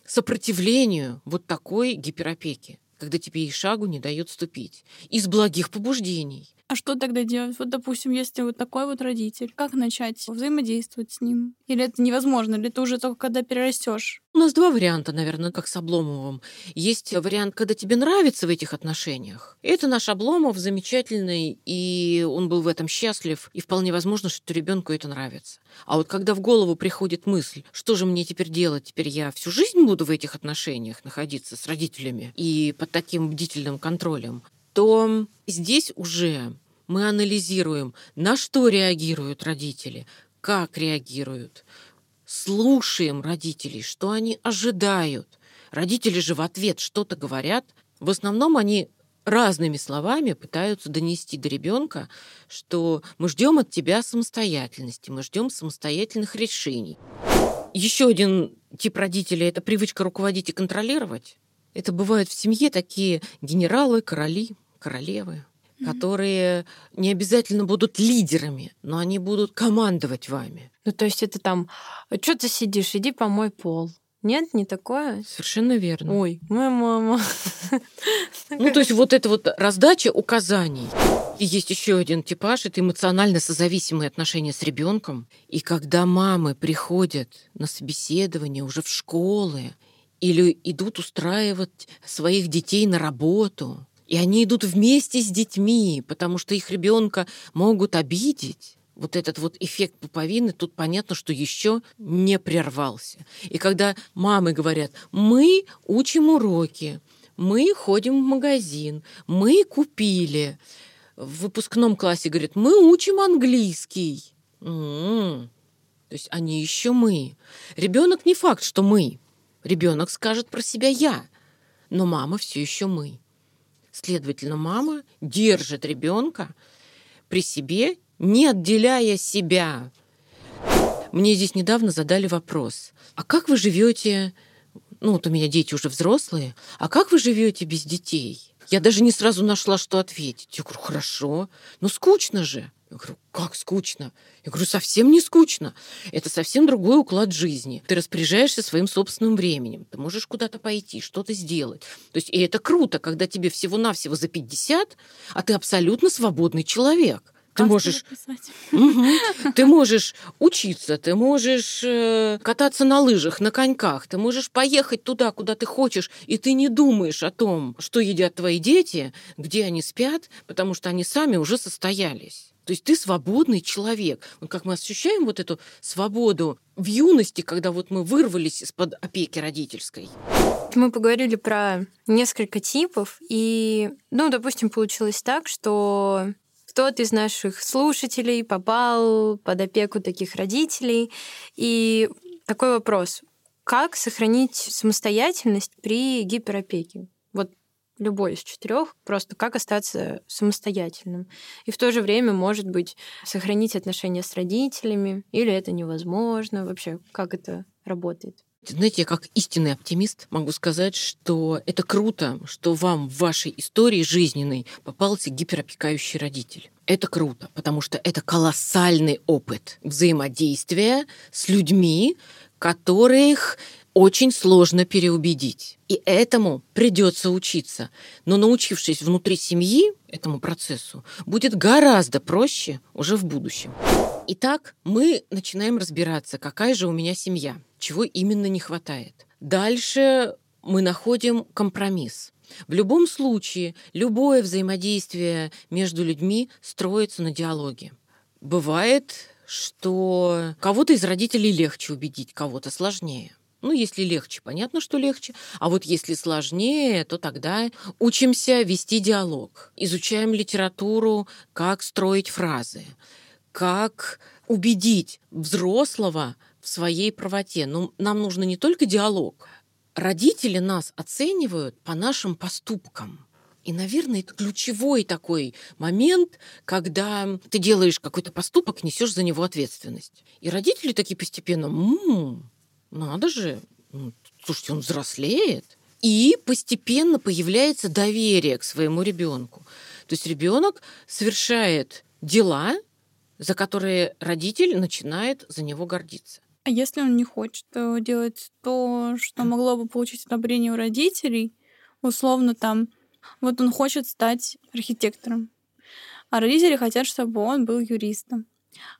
сопротивлению вот такой гиперопеки, когда тебе и шагу не дает ступить. Из благих побуждений. А что тогда делать? Вот, допустим, если вот такой вот родитель, как начать взаимодействовать с ним? Или это невозможно? Или это уже только когда перерастешь? У нас два варианта, наверное, как с Обломовым. Есть вариант, когда тебе нравится в этих отношениях. Это наш Обломов замечательный, и он был в этом счастлив, и вполне возможно, что ребенку это нравится. А вот когда в голову приходит мысль, что же мне теперь делать? Теперь я всю жизнь буду в этих отношениях находиться с родителями и под таким бдительным контролем то здесь уже мы анализируем, на что реагируют родители, как реагируют, слушаем родителей, что они ожидают. Родители же в ответ что-то говорят. В основном они разными словами пытаются донести до ребенка, что мы ждем от тебя самостоятельности, мы ждем самостоятельных решений. Еще один тип родителей – это привычка руководить и контролировать. Это бывают в семье такие генералы, короли, королевы, mm-hmm. которые не обязательно будут лидерами, но они будут командовать вами. Ну, то есть это там, что ты сидишь, иди помой пол. Нет, не такое? Совершенно верно. Ой, моя мама. Ну, то есть вот это вот раздача указаний. И есть еще один типаж, это эмоционально созависимые отношения с ребенком. И когда мамы приходят на собеседование уже в школы или идут устраивать своих детей на работу, и они идут вместе с детьми, потому что их ребенка могут обидеть. Вот этот вот эффект пуповины, тут понятно, что еще не прервался. И когда мамы говорят, мы учим уроки, мы ходим в магазин, мы купили. В выпускном классе говорят, мы учим английский. М-м-м. То есть они еще мы. Ребенок не факт, что мы. Ребенок скажет про себя я, но мама все еще мы. Следовательно, мама держит ребенка при себе, не отделяя себя. Мне здесь недавно задали вопрос. А как вы живете? Ну, вот у меня дети уже взрослые. А как вы живете без детей? Я даже не сразу нашла, что ответить. Я говорю, хорошо, но скучно же. Я говорю, как скучно? Я говорю, совсем не скучно. Это совсем другой уклад жизни. Ты распоряжаешься своим собственным временем. Ты можешь куда-то пойти, что-то сделать. То есть, и это круто, когда тебе всего-навсего за 50, а ты абсолютно свободный человек. Ты можешь, угу, ты можешь учиться, ты можешь э, кататься на лыжах, на коньках, ты можешь поехать туда, куда ты хочешь, и ты не думаешь о том, что едят твои дети, где они спят, потому что они сами уже состоялись. То есть ты свободный человек. Вот как мы ощущаем вот эту свободу в юности, когда вот мы вырвались из-под опеки родительской. Мы поговорили про несколько типов, и, ну, допустим, получилось так, что кто-то из наших слушателей попал под опеку таких родителей. И такой вопрос. Как сохранить самостоятельность при гиперопеке? Любой из четырех, просто как остаться самостоятельным. И в то же время, может быть, сохранить отношения с родителями, или это невозможно вообще, как это работает? Знаете, я как истинный оптимист могу сказать, что это круто, что вам в вашей истории жизненной попался гиперопекающий родитель. Это круто, потому что это колоссальный опыт взаимодействия с людьми, которых очень сложно переубедить. И этому придется учиться. Но научившись внутри семьи этому процессу, будет гораздо проще уже в будущем. Итак, мы начинаем разбираться, какая же у меня семья, чего именно не хватает. Дальше мы находим компромисс. В любом случае, любое взаимодействие между людьми строится на диалоге. Бывает, что кого-то из родителей легче убедить, кого-то сложнее. Ну, если легче, понятно, что легче. А вот если сложнее, то тогда учимся вести диалог, изучаем литературу, как строить фразы, как убедить взрослого в своей правоте. Но ну, нам нужно не только диалог. Родители нас оценивают по нашим поступкам. И, наверное, это ключевой такой момент, когда ты делаешь какой-то поступок, несешь за него ответственность. И родители такие постепенно, м-м, надо же, ну, слушайте, он взрослеет. И постепенно появляется доверие к своему ребенку. То есть ребенок совершает дела, за которые родитель начинает за него гордиться. А если он не хочет э, делать то, что могло бы получить одобрение у родителей, условно там, вот он хочет стать архитектором, а родители хотят, чтобы он был юристом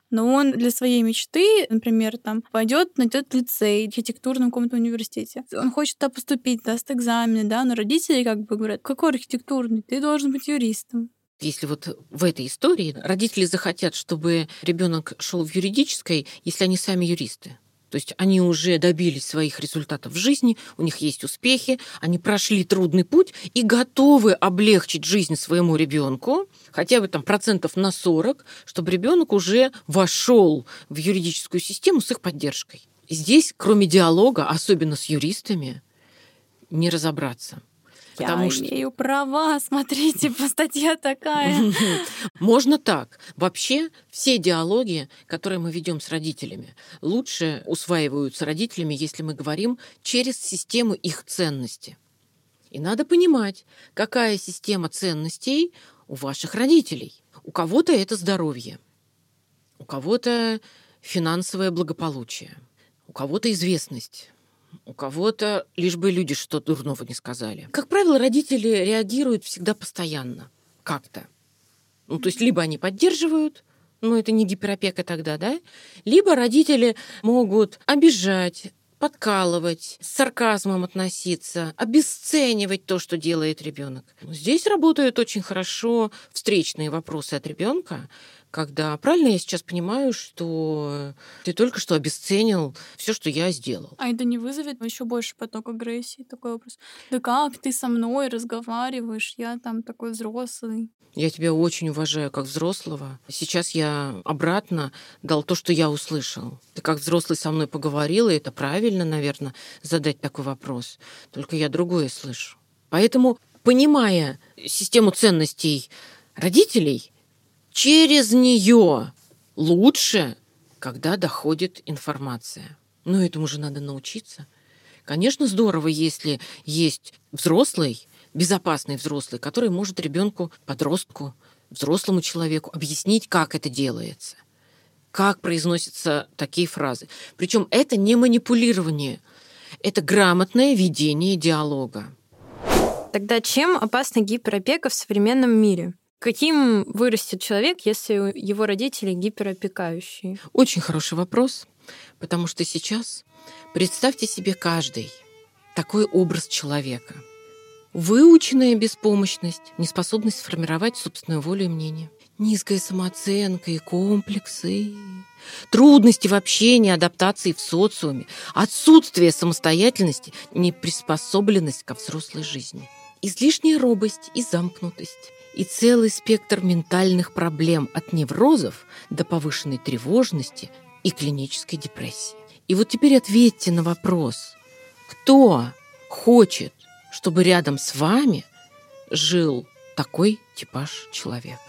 но он для своей мечты, например, там пойдет на этот лицей, архитектурном каком-то университете. Он хочет туда поступить, даст экзамены, да, но родители как бы говорят, какой архитектурный, ты должен быть юристом. Если вот в этой истории родители захотят, чтобы ребенок шел в юридической, если они сами юристы, то есть они уже добились своих результатов в жизни, у них есть успехи, они прошли трудный путь и готовы облегчить жизнь своему ребенку хотя бы там процентов на 40, чтобы ребенок уже вошел в юридическую систему с их поддержкой. Здесь, кроме диалога, особенно с юристами, не разобраться. Потому я что... имею права, (laughs) смотрите, по статье такая. (laughs) Можно так. Вообще все диалоги, которые мы ведем с родителями, лучше усваиваются родителями, если мы говорим через систему их ценностей. И надо понимать, какая система ценностей у ваших родителей. У кого-то это здоровье, у кого-то финансовое благополучие, у кого-то известность, у кого-то лишь бы люди что дурного не сказали. Как правило, родители реагируют всегда постоянно, как-то. Ну, то есть либо они поддерживают, ну, это не гиперопека тогда, да? Либо родители могут обижать, подкалывать, с сарказмом относиться, обесценивать то, что делает ребенок. Здесь работают очень хорошо встречные вопросы от ребенка, когда правильно я сейчас понимаю, что ты только что обесценил все, что я сделал. А это не вызовет еще больше поток агрессии, такой вопрос. Да как ты со мной разговариваешь? Я там такой взрослый. Я тебя очень уважаю как взрослого. Сейчас я обратно дал то, что я услышал. Ты как взрослый со мной поговорил, и это правильно, наверное, задать такой вопрос. Только я другое слышу. Поэтому, понимая систему ценностей родителей, через нее лучше, когда доходит информация. Но этому же надо научиться. Конечно, здорово, если есть взрослый, безопасный взрослый, который может ребенку, подростку, взрослому человеку объяснить, как это делается, как произносятся такие фразы. Причем это не манипулирование, это грамотное ведение диалога. Тогда чем опасна гиперопека в современном мире? Каким вырастет человек, если его родители гиперопекающие? Очень хороший вопрос, потому что сейчас представьте себе каждый такой образ человека – Выученная беспомощность, неспособность сформировать собственную волю и мнение. Низкая самооценка и комплексы, трудности в общении, адаптации в социуме, отсутствие самостоятельности, неприспособленность ко взрослой жизни, излишняя робость и замкнутость, и целый спектр ментальных проблем от неврозов до повышенной тревожности и клинической депрессии. И вот теперь ответьте на вопрос, кто хочет чтобы рядом с вами жил такой типаж человека.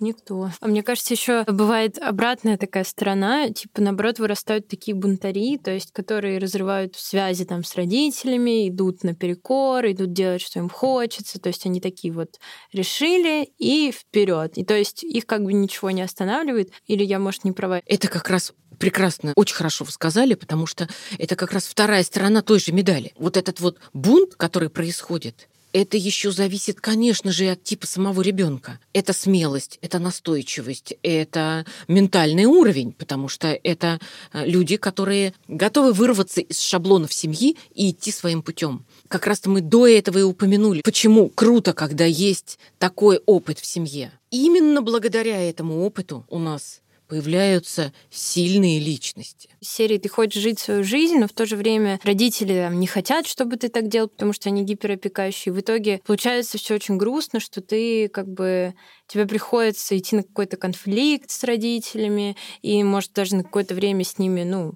Никто. А мне кажется, еще бывает обратная такая сторона, типа, наоборот, вырастают такие бунтари, то есть, которые разрывают связи там с родителями, идут наперекор, идут делать, что им хочется, то есть они такие вот решили и вперед. И то есть их как бы ничего не останавливает, или я, может, не права. Это как раз прекрасно, очень хорошо вы сказали, потому что это как раз вторая сторона той же медали. Вот этот вот бунт, который происходит, это еще зависит, конечно же, от типа самого ребенка. Это смелость, это настойчивость, это ментальный уровень, потому что это э, люди, которые готовы вырваться из шаблонов семьи и идти своим путем. Как раз-то мы до этого и упомянули, почему круто, когда есть такой опыт в семье. Именно благодаря этому опыту у нас появляются сильные личности. серии ты хочешь жить свою жизнь, но в то же время родители там, не хотят, чтобы ты так делал, потому что они гиперопекающие. В итоге получается все очень грустно, что ты как бы тебе приходится идти на какой-то конфликт с родителями, и, может, даже на какое-то время с ними, ну,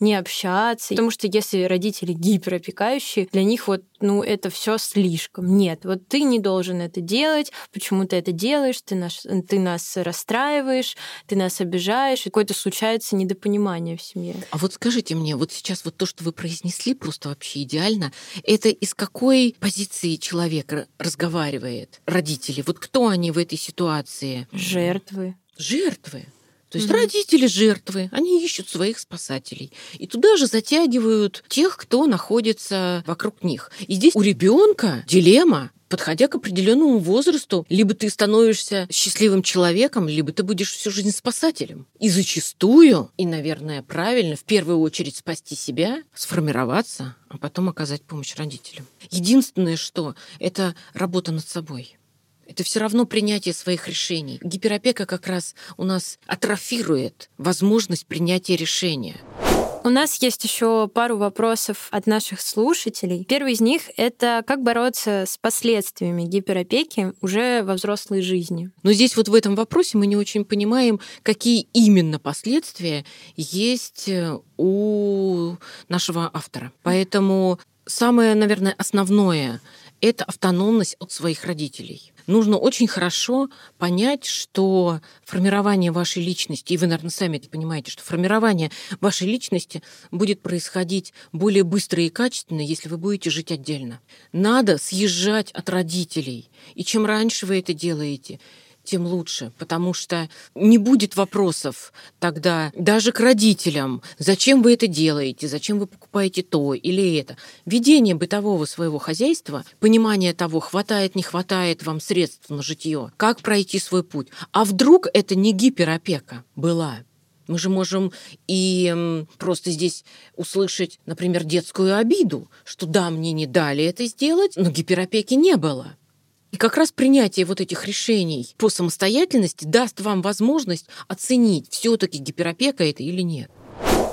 не общаться. Потому что если родители гиперопекающие, для них вот, ну, это все слишком. Нет, вот ты не должен это делать, почему ты это делаешь, ты, наш, ты нас расстраиваешь, ты нас обижаешь, и какое-то случается недопонимание в семье. А вот скажите мне, вот сейчас вот то, что вы произнесли, просто вообще идеально, это из какой позиции человек разговаривает? Родители, вот кто они в этой ситуации? Жертвы. Жертвы. То есть mm-hmm. родители жертвы, они ищут своих спасателей. И туда же затягивают тех, кто находится вокруг них. И здесь у ребенка дилемма подходя к определенному возрасту, либо ты становишься счастливым человеком, либо ты будешь всю жизнь спасателем. И зачастую, и, наверное, правильно, в первую очередь спасти себя, сформироваться, а потом оказать помощь родителям. Единственное, что это работа над собой. Это все равно принятие своих решений. Гиперопека как раз у нас атрофирует возможность принятия решения. У нас есть еще пару вопросов от наших слушателей. Первый из них — это как бороться с последствиями гиперопеки уже во взрослой жизни. Но здесь вот в этом вопросе мы не очень понимаем, какие именно последствия есть э, у нашего автора. Поэтому самое, наверное, основное — это автономность от своих родителей нужно очень хорошо понять, что формирование вашей личности, и вы, наверное, сами это понимаете, что формирование вашей личности будет происходить более быстро и качественно, если вы будете жить отдельно. Надо съезжать от родителей. И чем раньше вы это делаете, тем лучше, потому что не будет вопросов тогда даже к родителям, зачем вы это делаете, зачем вы покупаете то или это. Ведение бытового своего хозяйства, понимание того, хватает, не хватает вам средств на житье, как пройти свой путь. А вдруг это не гиперопека была, мы же можем и просто здесь услышать, например, детскую обиду, что да, мне не дали это сделать, но гиперопеки не было. И как раз принятие вот этих решений по самостоятельности даст вам возможность оценить, все-таки гиперопека это или нет.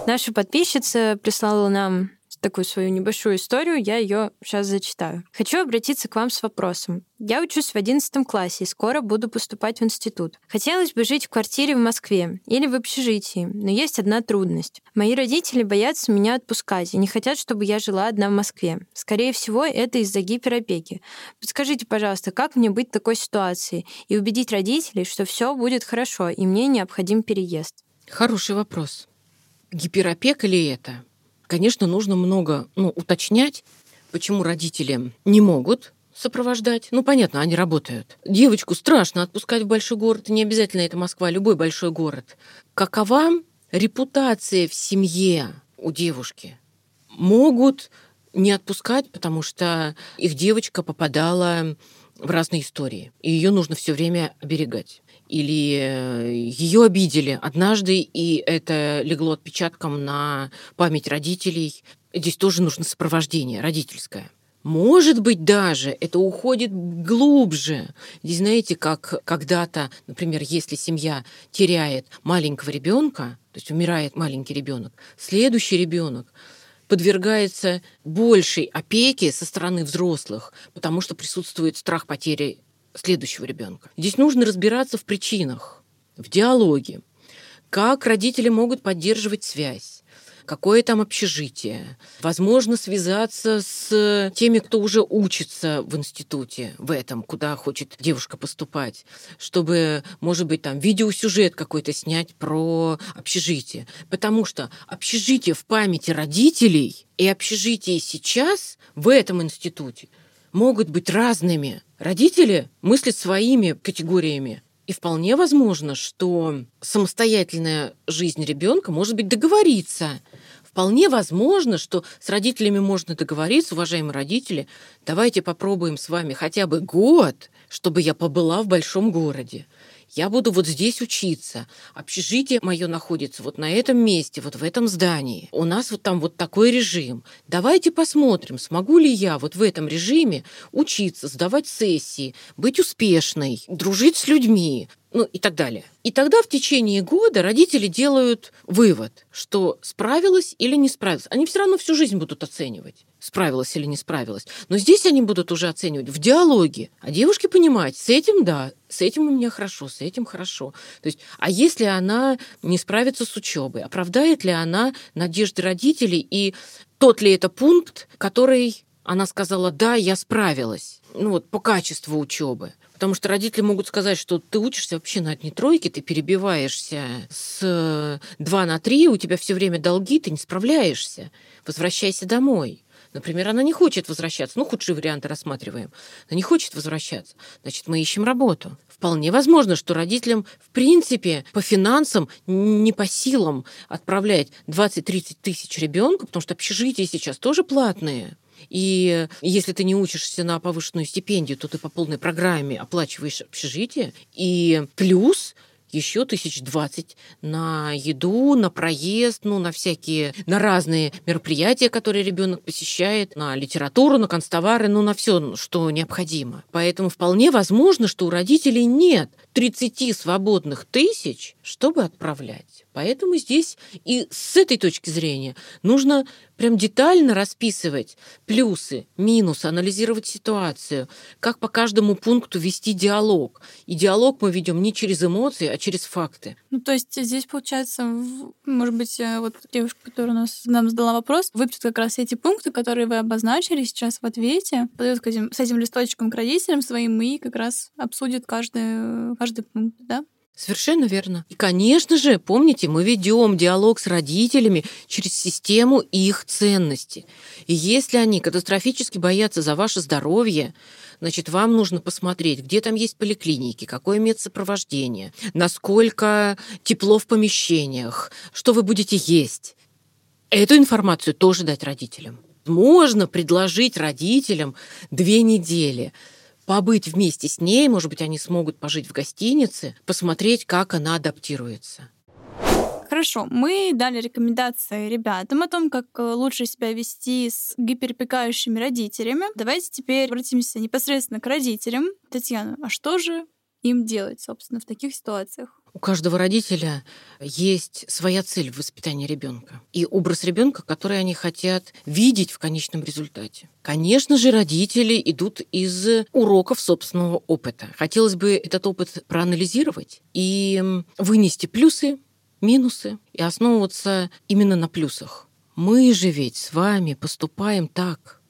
Наша подписчица прислала нам такую свою небольшую историю, я ее сейчас зачитаю. Хочу обратиться к вам с вопросом. Я учусь в 11 классе и скоро буду поступать в институт. Хотелось бы жить в квартире в Москве или в общежитии, но есть одна трудность. Мои родители боятся меня отпускать и не хотят, чтобы я жила одна в Москве. Скорее всего, это из-за гиперопеки. Подскажите, пожалуйста, как мне быть в такой ситуации и убедить родителей, что все будет хорошо и мне необходим переезд? Хороший вопрос. Гиперопека ли это? Конечно, нужно много ну, уточнять, почему родители не могут сопровождать. Ну, понятно, они работают. Девочку страшно отпускать в большой город. Не обязательно это Москва, любой большой город. Какова репутация в семье у девушки? Могут не отпускать, потому что их девочка попадала в разные истории, и ее нужно все время оберегать или э, ее обидели однажды, и это легло отпечатком на память родителей. Здесь тоже нужно сопровождение родительское. Может быть, даже это уходит глубже. Здесь, знаете, как когда-то, например, если семья теряет маленького ребенка, то есть умирает маленький ребенок, следующий ребенок подвергается большей опеке со стороны взрослых, потому что присутствует страх потери следующего ребенка. Здесь нужно разбираться в причинах, в диалоге, как родители могут поддерживать связь, какое там общежитие. Возможно, связаться с теми, кто уже учится в институте, в этом, куда хочет девушка поступать, чтобы, может быть, там видеосюжет какой-то снять про общежитие. Потому что общежитие в памяти родителей и общежитие сейчас в этом институте могут быть разными. Родители мыслят своими категориями, и вполне возможно, что самостоятельная жизнь ребенка может быть договориться. Вполне возможно, что с родителями можно договориться, уважаемые родители, давайте попробуем с вами хотя бы год, чтобы я побыла в большом городе я буду вот здесь учиться. Общежитие мое находится вот на этом месте, вот в этом здании. У нас вот там вот такой режим. Давайте посмотрим, смогу ли я вот в этом режиме учиться, сдавать сессии, быть успешной, дружить с людьми, ну и так далее. И тогда в течение года родители делают вывод, что справилась или не справилась. Они все равно всю жизнь будут оценивать, справилась или не справилась. Но здесь они будут уже оценивать в диалоге. А девушки понимать, с этим да, с этим у меня хорошо, с этим хорошо. То есть, а если она не справится с учебой, оправдает ли она надежды родителей и тот ли это пункт, который она сказала, да, я справилась, ну вот по качеству учебы. Потому что родители могут сказать, что ты учишься вообще на одни тройки, ты перебиваешься с 2 на 3, у тебя все время долги, ты не справляешься. Возвращайся домой. Например, она не хочет возвращаться. Ну, худшие варианты рассматриваем. Она не хочет возвращаться. Значит, мы ищем работу. Вполне возможно, что родителям, в принципе, по финансам, не по силам отправлять 20-30 тысяч ребенка, потому что общежития сейчас тоже платные. И если ты не учишься на повышенную стипендию, то ты по полной программе оплачиваешь общежитие. И плюс еще тысяч двадцать на еду, на проезд, ну, на всякие, на разные мероприятия, которые ребенок посещает, на литературу, на констовары, ну, на все, что необходимо. Поэтому вполне возможно, что у родителей нет 30 свободных тысяч, чтобы отправлять. Поэтому здесь и с этой точки зрения нужно прям детально расписывать плюсы, минусы, анализировать ситуацию, как по каждому пункту вести диалог. И диалог мы ведем не через эмоции, а через факты. Ну, то есть здесь получается, может быть, э, вот девушка, которая нас, нам задала вопрос, выпишет как раз эти пункты, которые вы обозначили сейчас в ответе, подойдет к этим, с этим листочком к родителям своим и как раз обсудит каждый, каждый пункт, да? Совершенно верно. И, конечно же, помните, мы ведем диалог с родителями через систему их ценностей. И если они катастрофически боятся за ваше здоровье, значит, вам нужно посмотреть, где там есть поликлиники, какое медсопровождение, насколько тепло в помещениях, что вы будете есть. Эту информацию тоже дать родителям. Можно предложить родителям две недели – побыть вместе с ней, может быть, они смогут пожить в гостинице, посмотреть, как она адаптируется. Хорошо, мы дали рекомендации ребятам о том, как э, лучше себя вести с гиперопекающими родителями. Давайте теперь обратимся непосредственно к родителям. Татьяна, а что же им делать, собственно, в таких ситуациях? У каждого родителя есть своя цель в воспитании ребенка и образ ребенка, который они хотят видеть в конечном результате. Конечно же, родители идут из уроков собственного опыта. Хотелось бы этот опыт проанализировать и вынести плюсы, минусы и основываться именно на плюсах. Мы же ведь с вами поступаем так,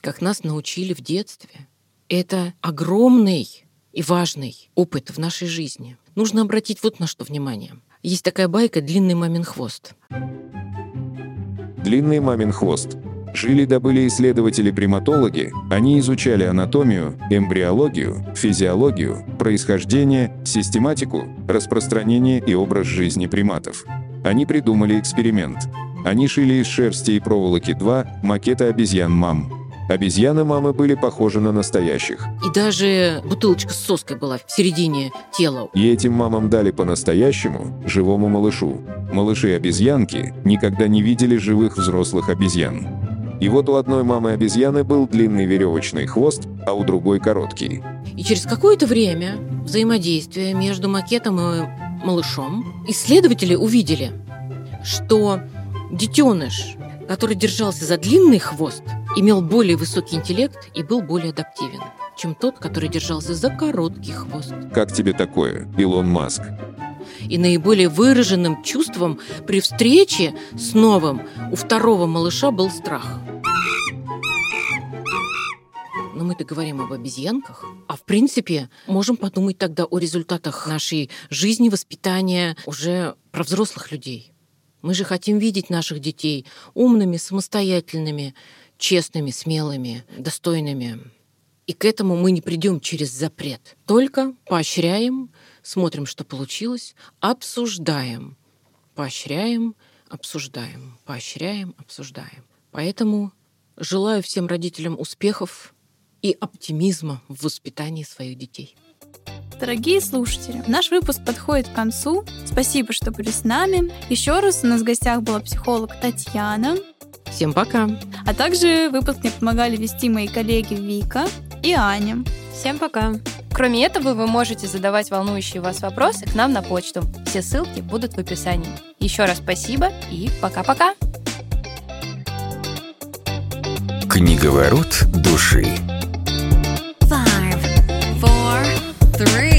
как нас научили в детстве. Это огромный и важный опыт в нашей жизни. Нужно обратить вот на что внимание. Есть такая байка «Длинный мамин хвост». Длинный мамин хвост. Жили-добыли исследователи-приматологи, они изучали анатомию, эмбриологию, физиологию, происхождение, систематику, распространение и образ жизни приматов. Они придумали эксперимент. Они шили из шерсти и проволоки два макета обезьян-мам. Обезьяны мамы были похожи на настоящих. И даже бутылочка с соской была в середине тела. И этим мамам дали по-настоящему живому малышу. Малыши-обезьянки никогда не видели живых взрослых обезьян. И вот у одной мамы обезьяны был длинный веревочный хвост, а у другой короткий. И через какое-то время взаимодействия между макетом и малышом исследователи увидели, что детеныш, который держался за длинный хвост, имел более высокий интеллект и был более адаптивен, чем тот, который держался за короткий хвост. Как тебе такое, Илон Маск? И наиболее выраженным чувством при встрече с новым у второго малыша был страх. Но мы-то говорим об обезьянках. А в принципе, можем подумать тогда о результатах нашей жизни, воспитания уже про взрослых людей. Мы же хотим видеть наших детей умными, самостоятельными, честными, смелыми, достойными. И к этому мы не придем через запрет. Только поощряем, смотрим, что получилось, обсуждаем. Поощряем, обсуждаем. Поощряем, обсуждаем. Поэтому желаю всем родителям успехов и оптимизма в воспитании своих детей. Дорогие слушатели, наш выпуск подходит к концу. Спасибо, что были с нами. Еще раз у нас в гостях была психолог Татьяна. Всем пока! А также выпуск мне помогали вести мои коллеги Вика и Аня. Всем пока! Кроме этого, вы можете задавать волнующие вас вопросы к нам на почту. Все ссылки будут в описании. Еще раз спасибо и пока-пока! Книговорот души. Five, four, three.